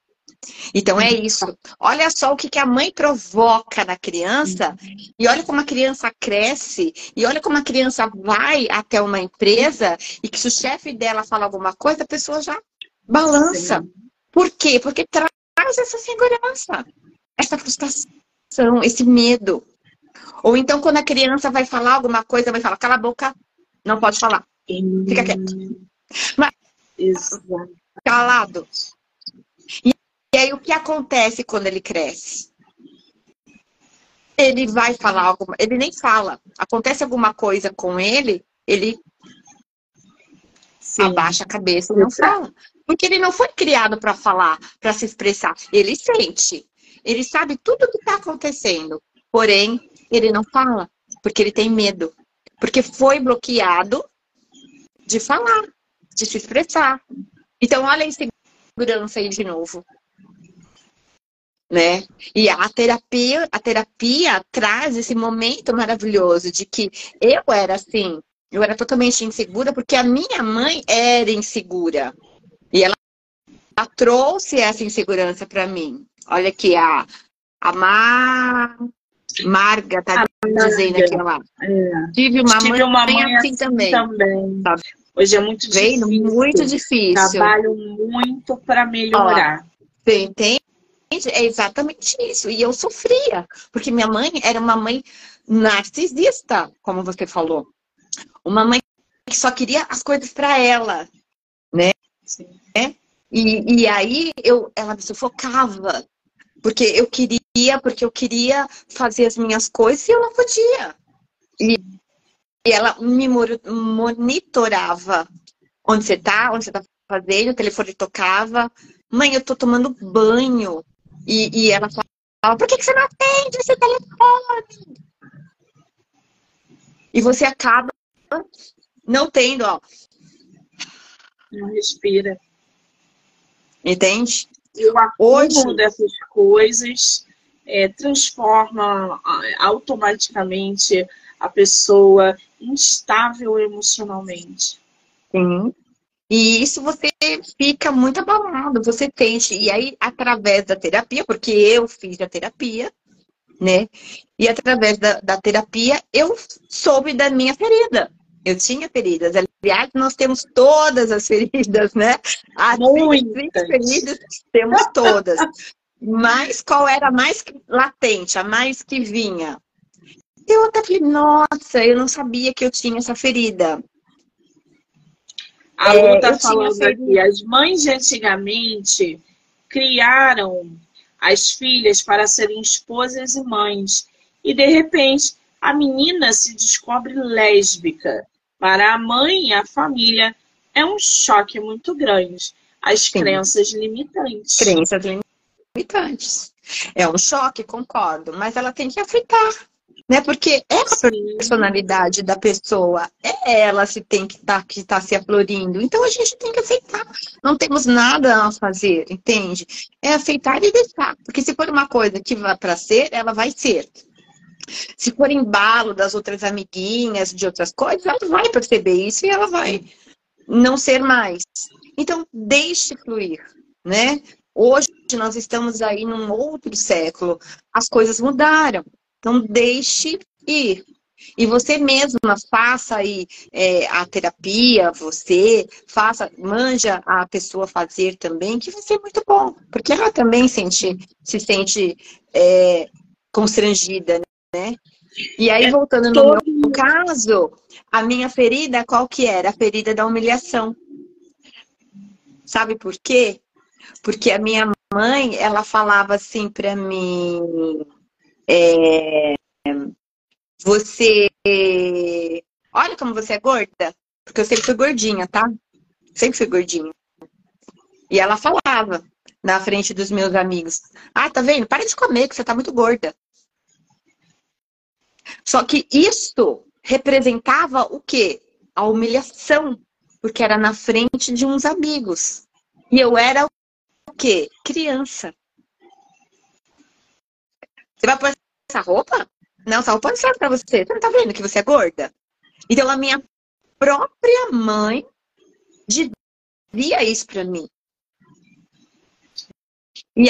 Então é isso. Olha só o que, que a mãe provoca na criança, e olha como a criança cresce, e olha como a criança vai até uma empresa, e que se o chefe dela fala alguma coisa, a pessoa já balança. Sim. Por quê? Porque traz essa segurança, essa frustração, esse medo. Ou então, quando a criança vai falar alguma coisa, vai falar, cala a boca, não pode falar. Fica quieto. Mas, Exato. calado. E, e aí, o que acontece quando ele cresce? Ele vai falar alguma... Ele nem fala. Acontece alguma coisa com ele, ele Sim. abaixa a cabeça e não fala. Porque ele não foi criado para falar, para se expressar. Ele sente. Ele sabe tudo o que está acontecendo. Porém, ele não fala, porque ele tem medo. Porque foi bloqueado de falar. de se expressar. Então, olha a insegurança aí de novo. Né? E a terapia, a terapia traz esse momento maravilhoso de que eu era assim, eu era totalmente insegura porque a minha mãe era insegura. Ela, trouxe essa insegurança para mim. Olha aqui, a, a Mar... Marga tá a dizendo aqui, lá. É. Tive uma Tive mãe, uma mãe assim, assim também. também. Hoje é muito difícil. muito difícil. Trabalho muito para melhorar. Ó, você entende? É exatamente isso. E eu sofria, porque minha mãe era uma mãe narcisista, como você falou. Uma mãe que só queria as coisas para ela, né? Sim. É? E, e aí eu, ela me sufocava, porque eu queria, porque eu queria fazer as minhas coisas e eu não podia. E, e ela me monitorava. Onde você tá, onde você tá fazendo, o telefone tocava. Mãe, eu tô tomando banho. E, e ela falava, por que, que você não atende esse telefone? E você acaba não tendo, ó. Não respira. Entende? E o acúmulo dessas coisas é, transforma automaticamente a pessoa instável emocionalmente. Sim. E isso você fica muito abalado, você tente. E aí, através da terapia, porque eu fiz a terapia, né? E através da, da terapia, eu soube da minha ferida. Eu tinha feridas. Aliás, nós temos todas as feridas, né? As Muitas. feridas temos todas. Mas qual era a mais latente, a mais que vinha? Eu até falei, nossa, eu não sabia que eu tinha essa ferida. A Lu está é, falando aqui, as mães de antigamente criaram as filhas para serem esposas e mães. E de repente, a menina se descobre lésbica. Para a mãe e a família, é um choque muito grande. As Sim. crenças limitantes. Crenças limitantes. É um choque, concordo, mas ela tem que afetar, né? Porque é a Sim. personalidade da pessoa, é ela se tem que estar tá, que tá se aflorindo. Então a gente tem que aceitar. Não temos nada a fazer, entende? É aceitar e deixar. Porque se for uma coisa que vai para ser, ela vai ser. Se for embalo das outras amiguinhas, de outras coisas, ela vai perceber isso e ela vai não ser mais. Então, deixe fluir, né? Hoje nós estamos aí num outro século. As coisas mudaram. Então, deixe ir. E você mesma faça aí é, a terapia, você faça, manja a pessoa fazer também, que vai ser muito bom. Porque ela também sente, se sente é, constrangida, né? E aí, voltando no todo... meu caso, a minha ferida, qual que era? A ferida da humilhação. Sabe por quê? Porque a minha mãe, ela falava assim para mim, é, você, olha como você é gorda, porque eu sempre fui gordinha, tá? Sempre fui gordinha. E ela falava na frente dos meus amigos, ah, tá vendo? Para de comer, que você tá muito gorda. Só que isso representava o quê? A humilhação, porque era na frente de uns amigos. E eu era o quê? Criança. Você vai pôr essa roupa? Não, essa roupa não serve pra você. Você não tá vendo que você é gorda? Então a minha própria mãe dizia isso pra mim. E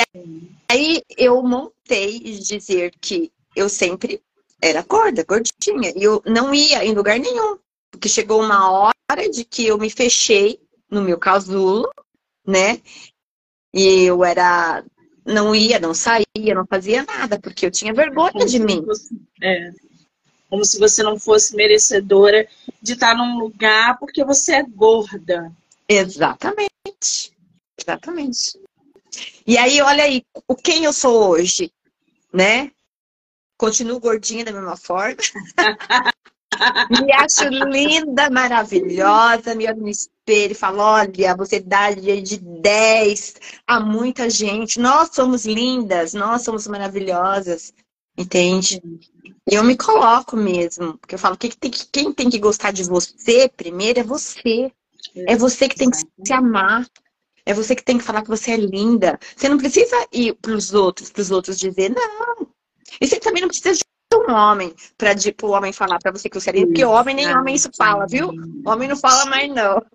aí eu montei dizer que eu sempre era gorda, gordinha. E eu não ia em lugar nenhum. Porque chegou uma hora de que eu me fechei no meu casulo, né? E eu era. Não ia, não saía, não fazia nada, porque eu tinha vergonha Como de mim. Fosse, é. Como se você não fosse merecedora de estar num lugar porque você é gorda. Exatamente. Exatamente. E aí, olha aí, o quem eu sou hoje, né? Continuo gordinha da mesma forma. me acho linda, maravilhosa, me olho no espelho e falo, olha, você dá de 10 a muita gente. Nós somos lindas, nós somos maravilhosas. Entende? E eu me coloco mesmo. Porque eu falo, que tem que, quem tem que gostar de você primeiro é você. É você que tem que se amar. É você que tem que falar que você é linda. Você não precisa ir para os outros, para os outros dizer, não. E você também não precisa de um homem para tipo, o homem falar para você que você é linda. Porque homem nem homem isso fala, viu? Homem não fala mais, não.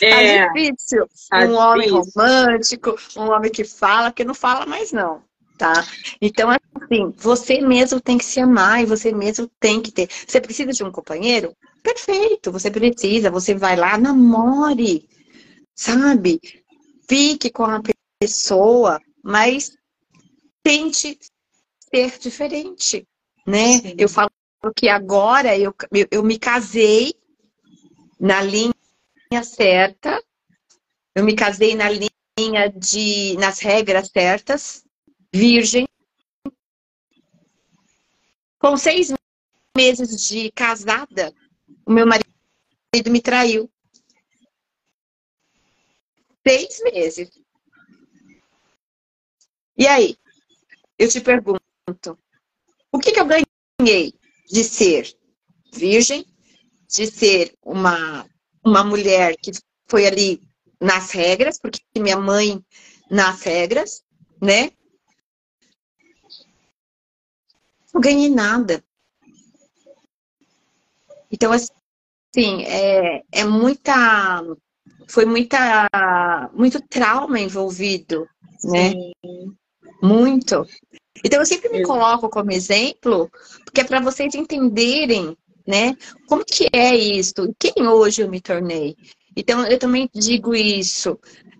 É, tá difícil. Tá um homem romântico, um homem que fala, que não fala mais, não. Tá? Então, assim, você mesmo tem que se amar e você mesmo tem que ter. Você precisa de um companheiro? Perfeito, você precisa, você vai lá, namore, sabe? Fique com a pessoa, mas tente ser diferente, né? Sim. Eu falo que agora eu, eu, eu me casei na linha certa, eu me casei na linha de, nas regras certas, virgem. Com seis meses de casada, o meu marido me traiu. Seis meses. E aí? Eu te pergunto, o que, que eu ganhei de ser virgem, de ser uma, uma mulher que foi ali nas regras, porque minha mãe nas regras, né? Não ganhei nada. Então, assim, é, é muita. Foi muita, muito trauma envolvido, né? Sim. Muito. Então, eu sempre me coloco como exemplo, porque é para vocês entenderem, né? Como que é isso? Quem hoje eu me tornei? Então, eu também digo isso.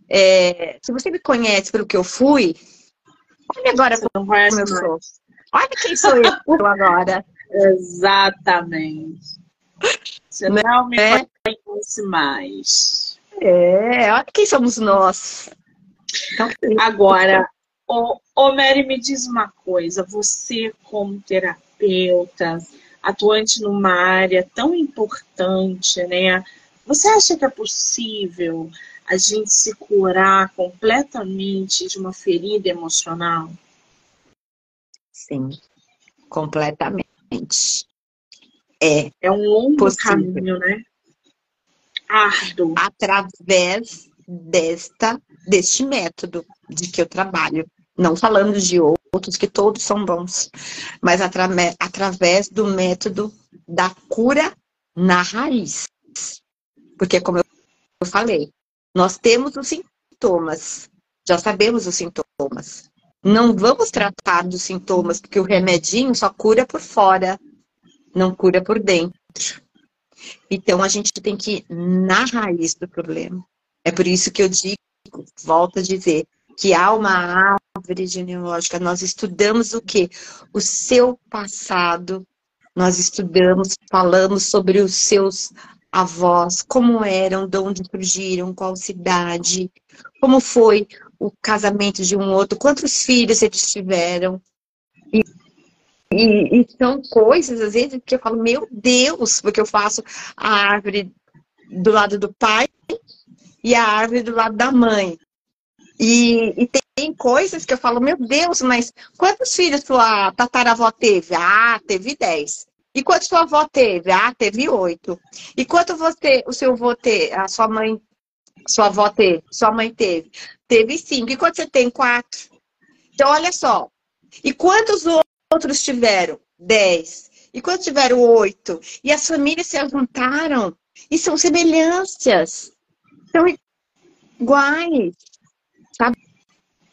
É, se você me conhece pelo que eu fui, olha agora como eu sou. Olha quem sou eu agora. Exatamente. Você né? não me é? conhece mais. É, olha quem somos nós. Então, Agora, ô, ô Mary, me diz uma coisa. Você, como terapeuta, atuante numa área tão importante, né? Você acha que é possível a gente se curar completamente de uma ferida emocional? Sim, completamente. É. É um longo possível. caminho, né? Árduo. Através desta, deste método de que eu trabalho. Não falando de outros, que todos são bons, mas atra através do método da cura na raiz. Porque, como eu falei, nós temos os sintomas, já sabemos os sintomas. Não vamos tratar dos sintomas, porque o remedinho só cura por fora, não cura por dentro. Então a gente tem que ir na raiz do problema. É por isso que eu digo, volto a dizer, que há uma árvore genealógica. Nós estudamos o quê? O seu passado. Nós estudamos, falamos sobre os seus avós, como eram, de onde surgiram, qual cidade, como foi o casamento de um outro, quantos filhos eles tiveram. E, e, e, são coisas, às vezes, que eu falo, meu Deus, porque eu faço a árvore do lado do pai e a árvore do lado da mãe. E, e tem coisas que eu falo, meu Deus, mas quantos filhos sua tataravó teve? Ah, teve dez. E quantos sua avó teve? Ah, teve oito. E quanto você, o seu avô teve, a sua mãe, sua avó teve, sua mãe teve? Teve cinco. E quanto você tem? Quatro. Então, olha só. E quantos outros tiveram? Dez. E quantos tiveram? Oito. E as famílias se juntaram. E são semelhanças. São iguais.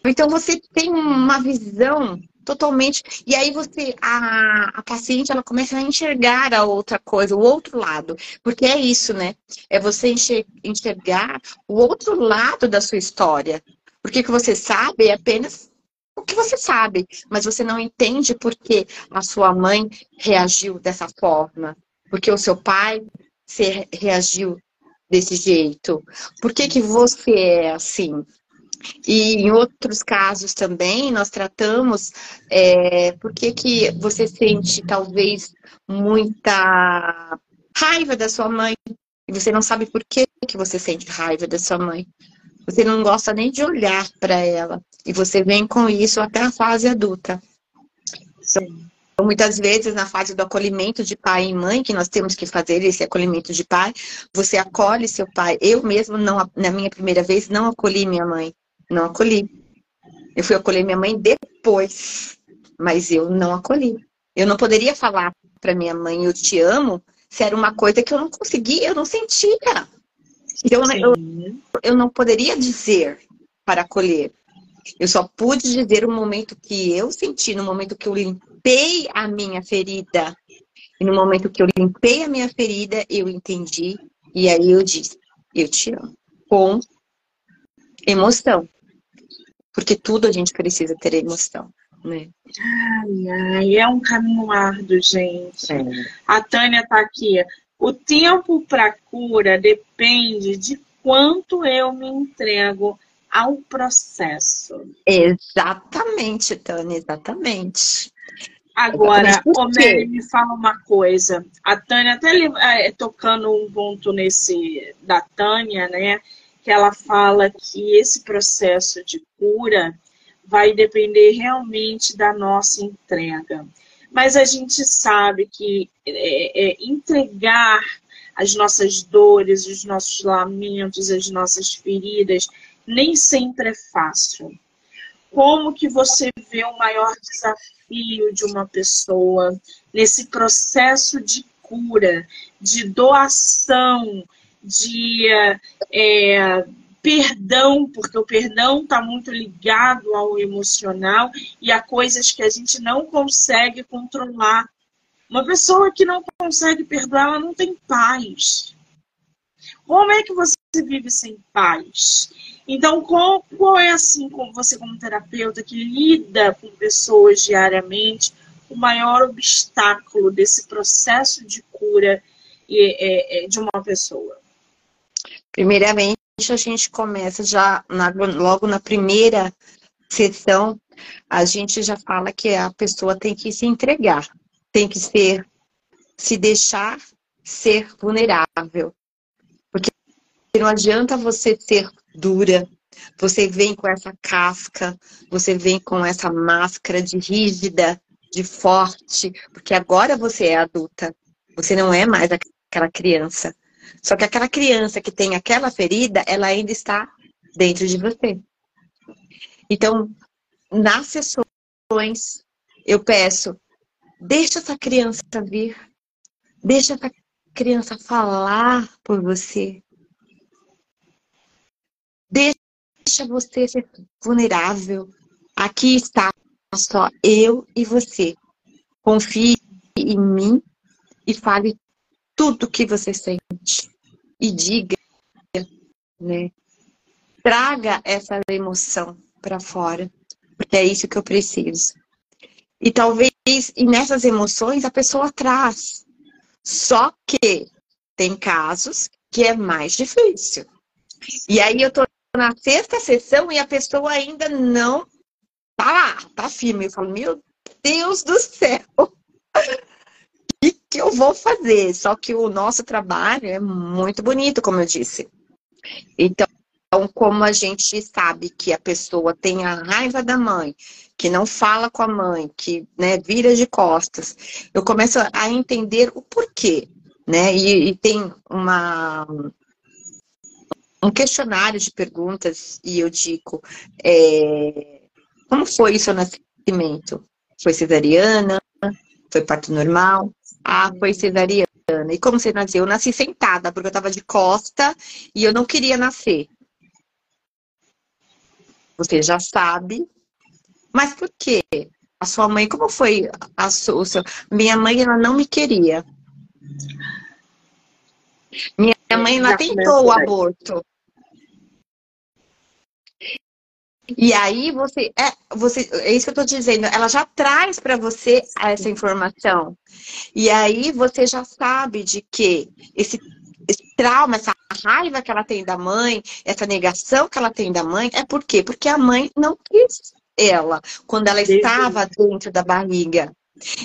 Então, você tem uma visão totalmente. E aí você, a, a paciente, ela começa a enxergar a outra coisa, o outro lado. Porque é isso, né? É você enxergar o outro lado da sua história. Porque que você sabe é apenas o que você sabe, mas você não entende por que a sua mãe reagiu dessa forma. Porque o seu pai se reagiu desse jeito. Por que, que você é assim? E em outros casos também, nós tratamos é, por que, que você sente talvez muita raiva da sua mãe e você não sabe por que, que você sente raiva da sua mãe. Você não gosta nem de olhar para ela. E você vem com isso até a fase adulta. Sim. muitas vezes, na fase do acolhimento de pai e mãe, que nós temos que fazer esse acolhimento de pai, você acolhe seu pai. Eu mesmo, não, na minha primeira vez, não acolhi minha mãe. Não acolhi. Eu fui acolher minha mãe depois, mas eu não acolhi. Eu não poderia falar para minha mãe, eu te amo, se era uma coisa que eu não conseguia, eu não sentia. Então, eu, eu não poderia dizer para acolher. Eu só pude dizer o momento que eu senti, no momento que eu limpei a minha ferida. E no momento que eu limpei a minha ferida, eu entendi. E aí eu disse, eu te amo. Com emoção. Porque tudo a gente precisa ter emoção. Né? Ai, ai, é um caminho árduo, gente. É. A Tânia está aqui. O tempo para cura depende de quanto eu me entrego ao processo. Exatamente, Tânia, exatamente. Agora, o Mary me fala uma coisa. A Tânia, até é, tocando um ponto nesse da Tânia, né? Que ela fala que esse processo de cura vai depender realmente da nossa entrega. Mas a gente sabe que é, é, entregar as nossas dores, os nossos lamentos, as nossas feridas, nem sempre é fácil. Como que você vê o maior desafio de uma pessoa nesse processo de cura, de doação, de é, perdão, porque o perdão está muito ligado ao emocional e a coisas que a gente não consegue controlar. Uma pessoa que não consegue perdoar, ela não tem paz. Como é que você vive sem paz? Então, qual, qual é assim, como você como terapeuta que lida com pessoas diariamente, o maior obstáculo desse processo de cura é, é, de uma pessoa? Primeiramente, a gente começa já na, logo na primeira sessão, a gente já fala que a pessoa tem que se entregar, tem que ser, se deixar ser vulnerável. Porque não adianta você ser dura, você vem com essa casca, você vem com essa máscara de rígida, de forte, porque agora você é adulta, você não é mais aquela criança. Só que aquela criança que tem aquela ferida, ela ainda está dentro de você. Então, nas sessões, eu peço, deixa essa criança vir, deixa essa criança falar por você. Deixa você ser vulnerável. Aqui está só eu e você. Confie em mim e fale tudo que você sente e diga, né? Traga essa emoção para fora, porque é isso que eu preciso. E talvez e nessas emoções a pessoa traz. Só que tem casos que é mais difícil. E aí eu tô na sexta sessão e a pessoa ainda não tá lá, tá firme. Eu falo, meu Deus do céu! Que eu vou fazer? Só que o nosso trabalho é muito bonito, como eu disse. Então, como a gente sabe que a pessoa tem a raiva da mãe, que não fala com a mãe, que né, vira de costas, eu começo a entender o porquê, né? E, e tem uma um questionário de perguntas e eu digo é, como foi o seu nascimento? Foi cesariana? Foi parto normal? Ah, foi cesariana. E como você nasceu? Eu nasci sentada, porque eu estava de costa e eu não queria nascer. Você já sabe. Mas por quê? A sua mãe, como foi a sua, o seu... Minha mãe, ela não me queria. Minha mãe, ela tentou o aborto. E aí você é, você é isso que eu estou dizendo, ela já traz para você essa informação. E aí você já sabe de que esse, esse, trauma, essa raiva que ela tem da mãe, essa negação que ela tem da mãe, é por quê? Porque a mãe não quis ela quando ela estava dentro da barriga.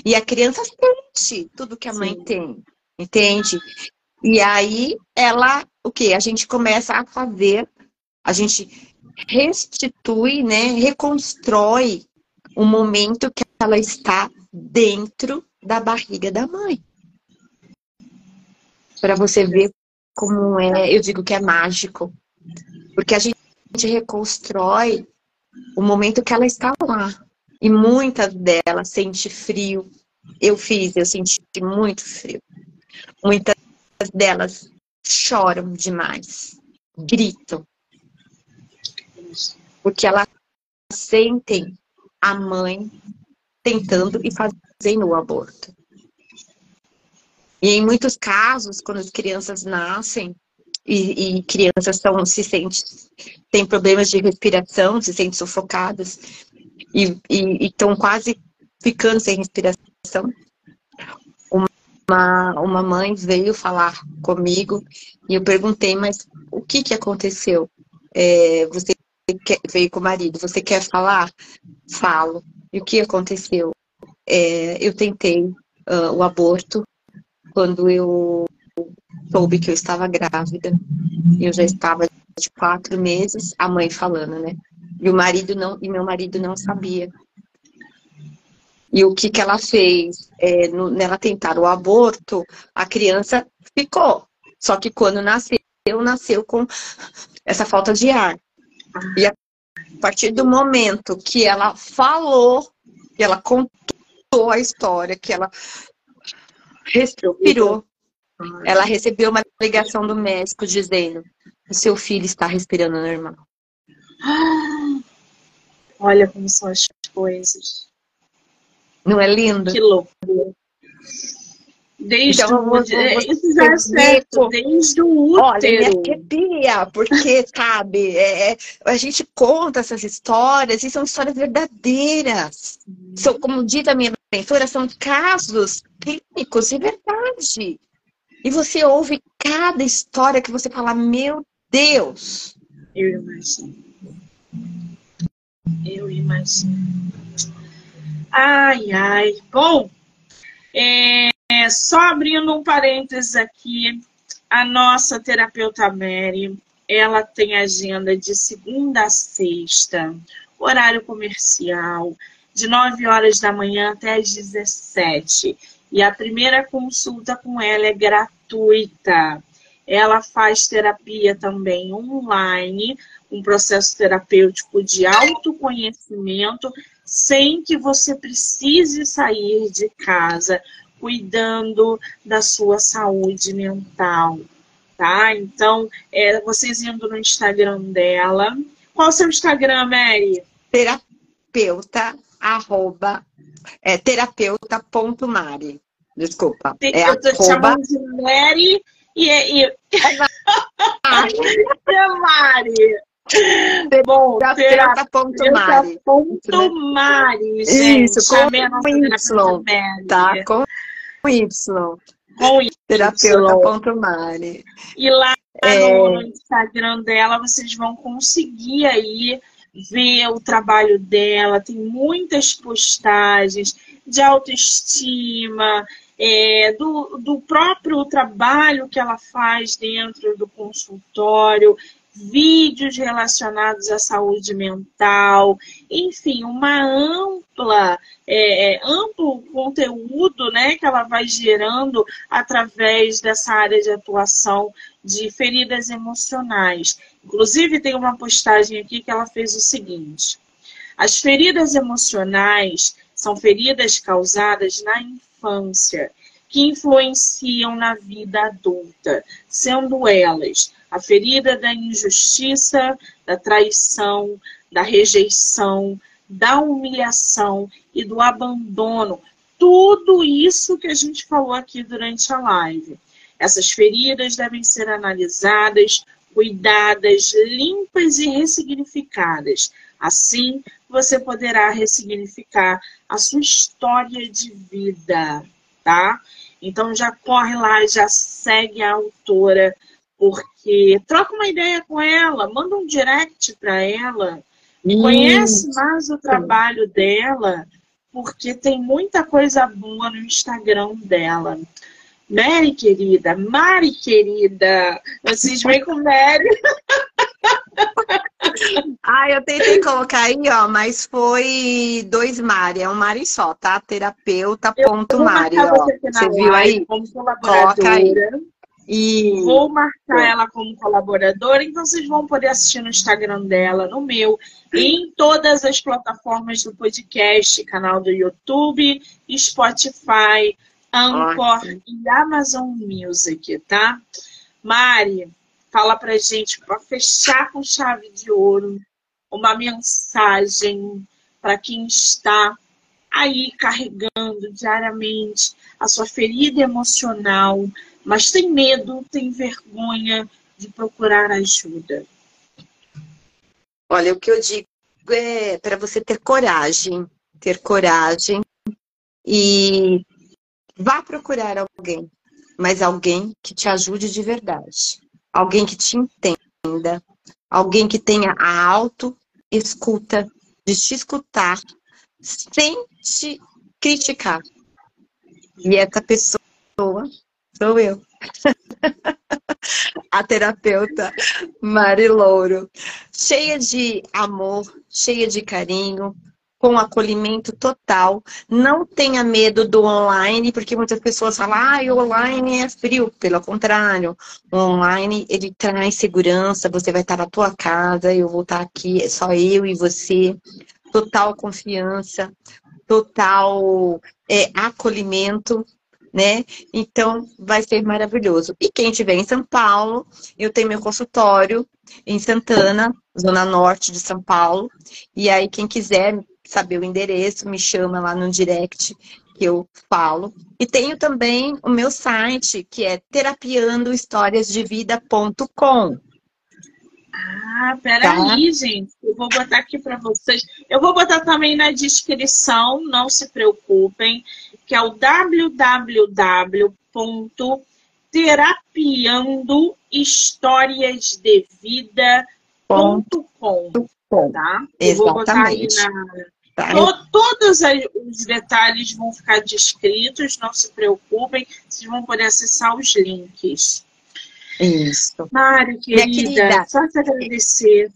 E a criança sente tudo que a mãe Sim. tem, entende? E aí ela, o que? A gente começa a fazer, a gente restitui, né, reconstrói o momento que ela está dentro da barriga da mãe. Para você ver como é, eu digo que é mágico. Porque a gente reconstrói o momento que ela está lá. E muitas delas sente frio. Eu fiz, eu senti muito frio. Muitas delas choram demais, gritam. Porque elas sentem a mãe tentando e fazendo o aborto. E em muitos casos, quando as crianças nascem e, e crianças são, se sentem, têm problemas de respiração, se sentem sufocadas e estão quase ficando sem respiração, uma, uma mãe veio falar comigo e eu perguntei, mas o que, que aconteceu? É, você quer, veio com o marido, você quer falar? Falo. E o que aconteceu? É, eu tentei uh, o aborto quando eu soube que eu estava grávida. Eu já estava de quatro meses, a mãe falando, né? E o marido não, e meu marido não sabia. E o que, que ela fez? É, no, nela tentar o aborto, a criança ficou. Só que quando nasceu, nasceu com essa falta de ar. E a partir do momento que ela falou, que ela contou a história, que ela respirou, ela recebeu uma ligação do médico dizendo: o seu filho está respirando normal. Olha como são as coisas. Não é lindo? Que louco. Desde então, o isso já é certo, desde o útero. Olha, me arrepia, porque, sabe, é, é, a gente conta essas histórias e são histórias verdadeiras. São, como diz a minha mentora, são casos clínicos de verdade. E você ouve cada história que você fala, meu Deus. Eu imagino. Eu imagino. Ai, ai. Bom, é, só abrindo um parênteses aqui, a nossa terapeuta Mary, ela tem agenda de segunda a sexta, horário comercial, de 9 horas da manhã até as 17. E a primeira consulta com ela é gratuita. Ela faz terapia também online, um processo terapêutico de autoconhecimento sem que você precise sair de casa, cuidando da sua saúde mental, tá? Então, é, vocês indo no Instagram dela. Qual é o seu Instagram, Mary? Terapeuta, arroba, é, terapeuta.mari. Desculpa. É eu tô arroba... chamando de Mary e... e... É Mari. é Mari. Bom, terapeuta ponto Mari. Ponto Mari, gente. Isso, com Y, tá? Com Y. Com Y. Terapeuta ponto Mari. E lá é... no Instagram dela, vocês vão conseguir aí ver o trabalho dela. Tem muitas postagens de autoestima, é, do, do próprio trabalho que ela faz dentro do consultório vídeos relacionados à saúde mental, enfim, uma ampla, é, é, amplo conteúdo né, que ela vai gerando através dessa área de atuação de feridas emocionais. Inclusive, tem uma postagem aqui que ela fez o seguinte: as feridas emocionais são feridas causadas na infância que influenciam na vida adulta, sendo elas a ferida da injustiça, da traição, da rejeição, da humilhação e do abandono. Tudo isso que a gente falou aqui durante a live. Essas feridas devem ser analisadas, cuidadas, limpas e ressignificadas. Assim, você poderá ressignificar a sua história de vida, tá? Então já corre lá, já segue a autora porque troca uma ideia com ela, manda um direct para ela, conhece mais o trabalho dela, porque tem muita coisa boa no Instagram dela. Mary, querida, Mari, querida, vocês vêm com Mary. ah, eu tentei colocar aí, ó, mas foi dois Mari, é um Mari só, tá? Terapeuta ponto Mari, ó. Você, você viu aí? Coloca aí. E... Vou marcar ela como colaboradora, então vocês vão poder assistir no Instagram dela, no meu, e em todas as plataformas do podcast, canal do YouTube, Spotify, Anchor e Amazon Music, tá? Mari, fala pra gente, para fechar com chave de ouro, uma mensagem para quem está aí carregando diariamente a sua ferida emocional, mas tem medo, tem vergonha de procurar ajuda? Olha, o que eu digo é para você ter coragem, ter coragem e vá procurar alguém, mas alguém que te ajude de verdade, alguém que te entenda, alguém que tenha a auto escuta de te escutar sem te criticar. E essa pessoa sou eu. a terapeuta Mari Louro. Cheia de amor, cheia de carinho, com acolhimento total. Não tenha medo do online, porque muitas pessoas falam, ah, o online é frio. Pelo contrário, o online ele traz segurança, você vai estar na tua casa, eu vou estar aqui, é só eu e você. Total confiança, total é, acolhimento né? Então, vai ser maravilhoso. E quem estiver em São Paulo, eu tenho meu consultório em Santana, zona norte de São Paulo. E aí, quem quiser saber o endereço, me chama lá no direct que eu falo. E tenho também o meu site, que é terapiandohistoriasdevida.com. Ah, peraí, tá. gente. Eu vou botar aqui para vocês. Eu vou botar também na descrição, não se preocupem que é o www.terapiandohistoriasdevida.com. Tá? Eu vou botar aí na. Tá. Todos os detalhes vão ficar descritos, não se preocupem, vocês vão poder acessar os links. Isso. Mari, querida, querida, só te agradecer.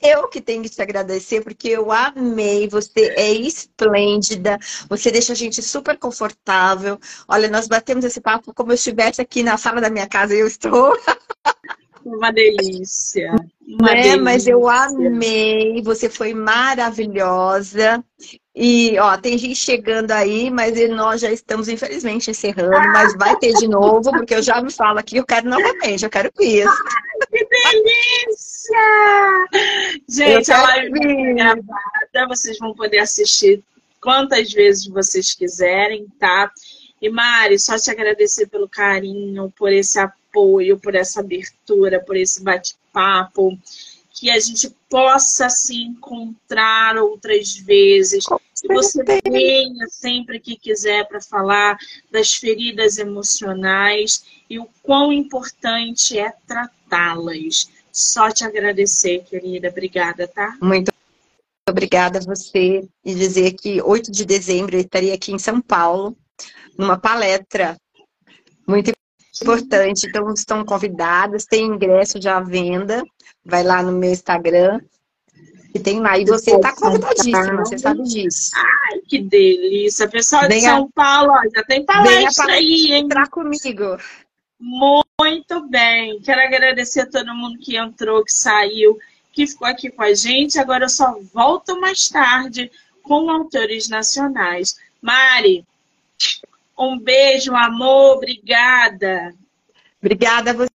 Eu que tenho que te agradecer, porque eu amei, você é esplêndida, você deixa a gente super confortável. Olha, nós batemos esse papo como eu estivesse aqui na sala da minha casa e eu estou. Uma delícia. Uma né? delícia. Mas eu amei, você foi maravilhosa. E, ó, tem gente chegando aí, mas nós já estamos, infelizmente, encerrando. Mas vai ter de novo, porque eu já me falo aqui, eu quero novamente, eu quero isso. que delícia! Gente, a live é gravada, vocês vão poder assistir quantas vezes vocês quiserem, tá? E Mari, só te agradecer pelo carinho, por esse apoio, por essa abertura, por esse bate-papo que a gente possa se encontrar outras vezes. Que você venha sempre que quiser para falar das feridas emocionais e o quão importante é tratá-las. Só te agradecer, querida. Obrigada, tá? Muito obrigada a você e dizer que 8 de dezembro eu estaria aqui em São Paulo, numa palestra muito importante. Então, estão convidadas, tem ingresso já à venda. Vai lá no meu Instagram, que tem lá. E você está convidadíssima, você sabe disso. Ai, que delícia. Pessoal de São Paulo, já tem palestra aí, hein? Entrar comigo. Muito bem. Quero agradecer a todo mundo que entrou, que saiu, que ficou aqui com a gente. Agora eu só volto mais tarde com autores nacionais. Mari, um beijo, amor, obrigada. Obrigada a você.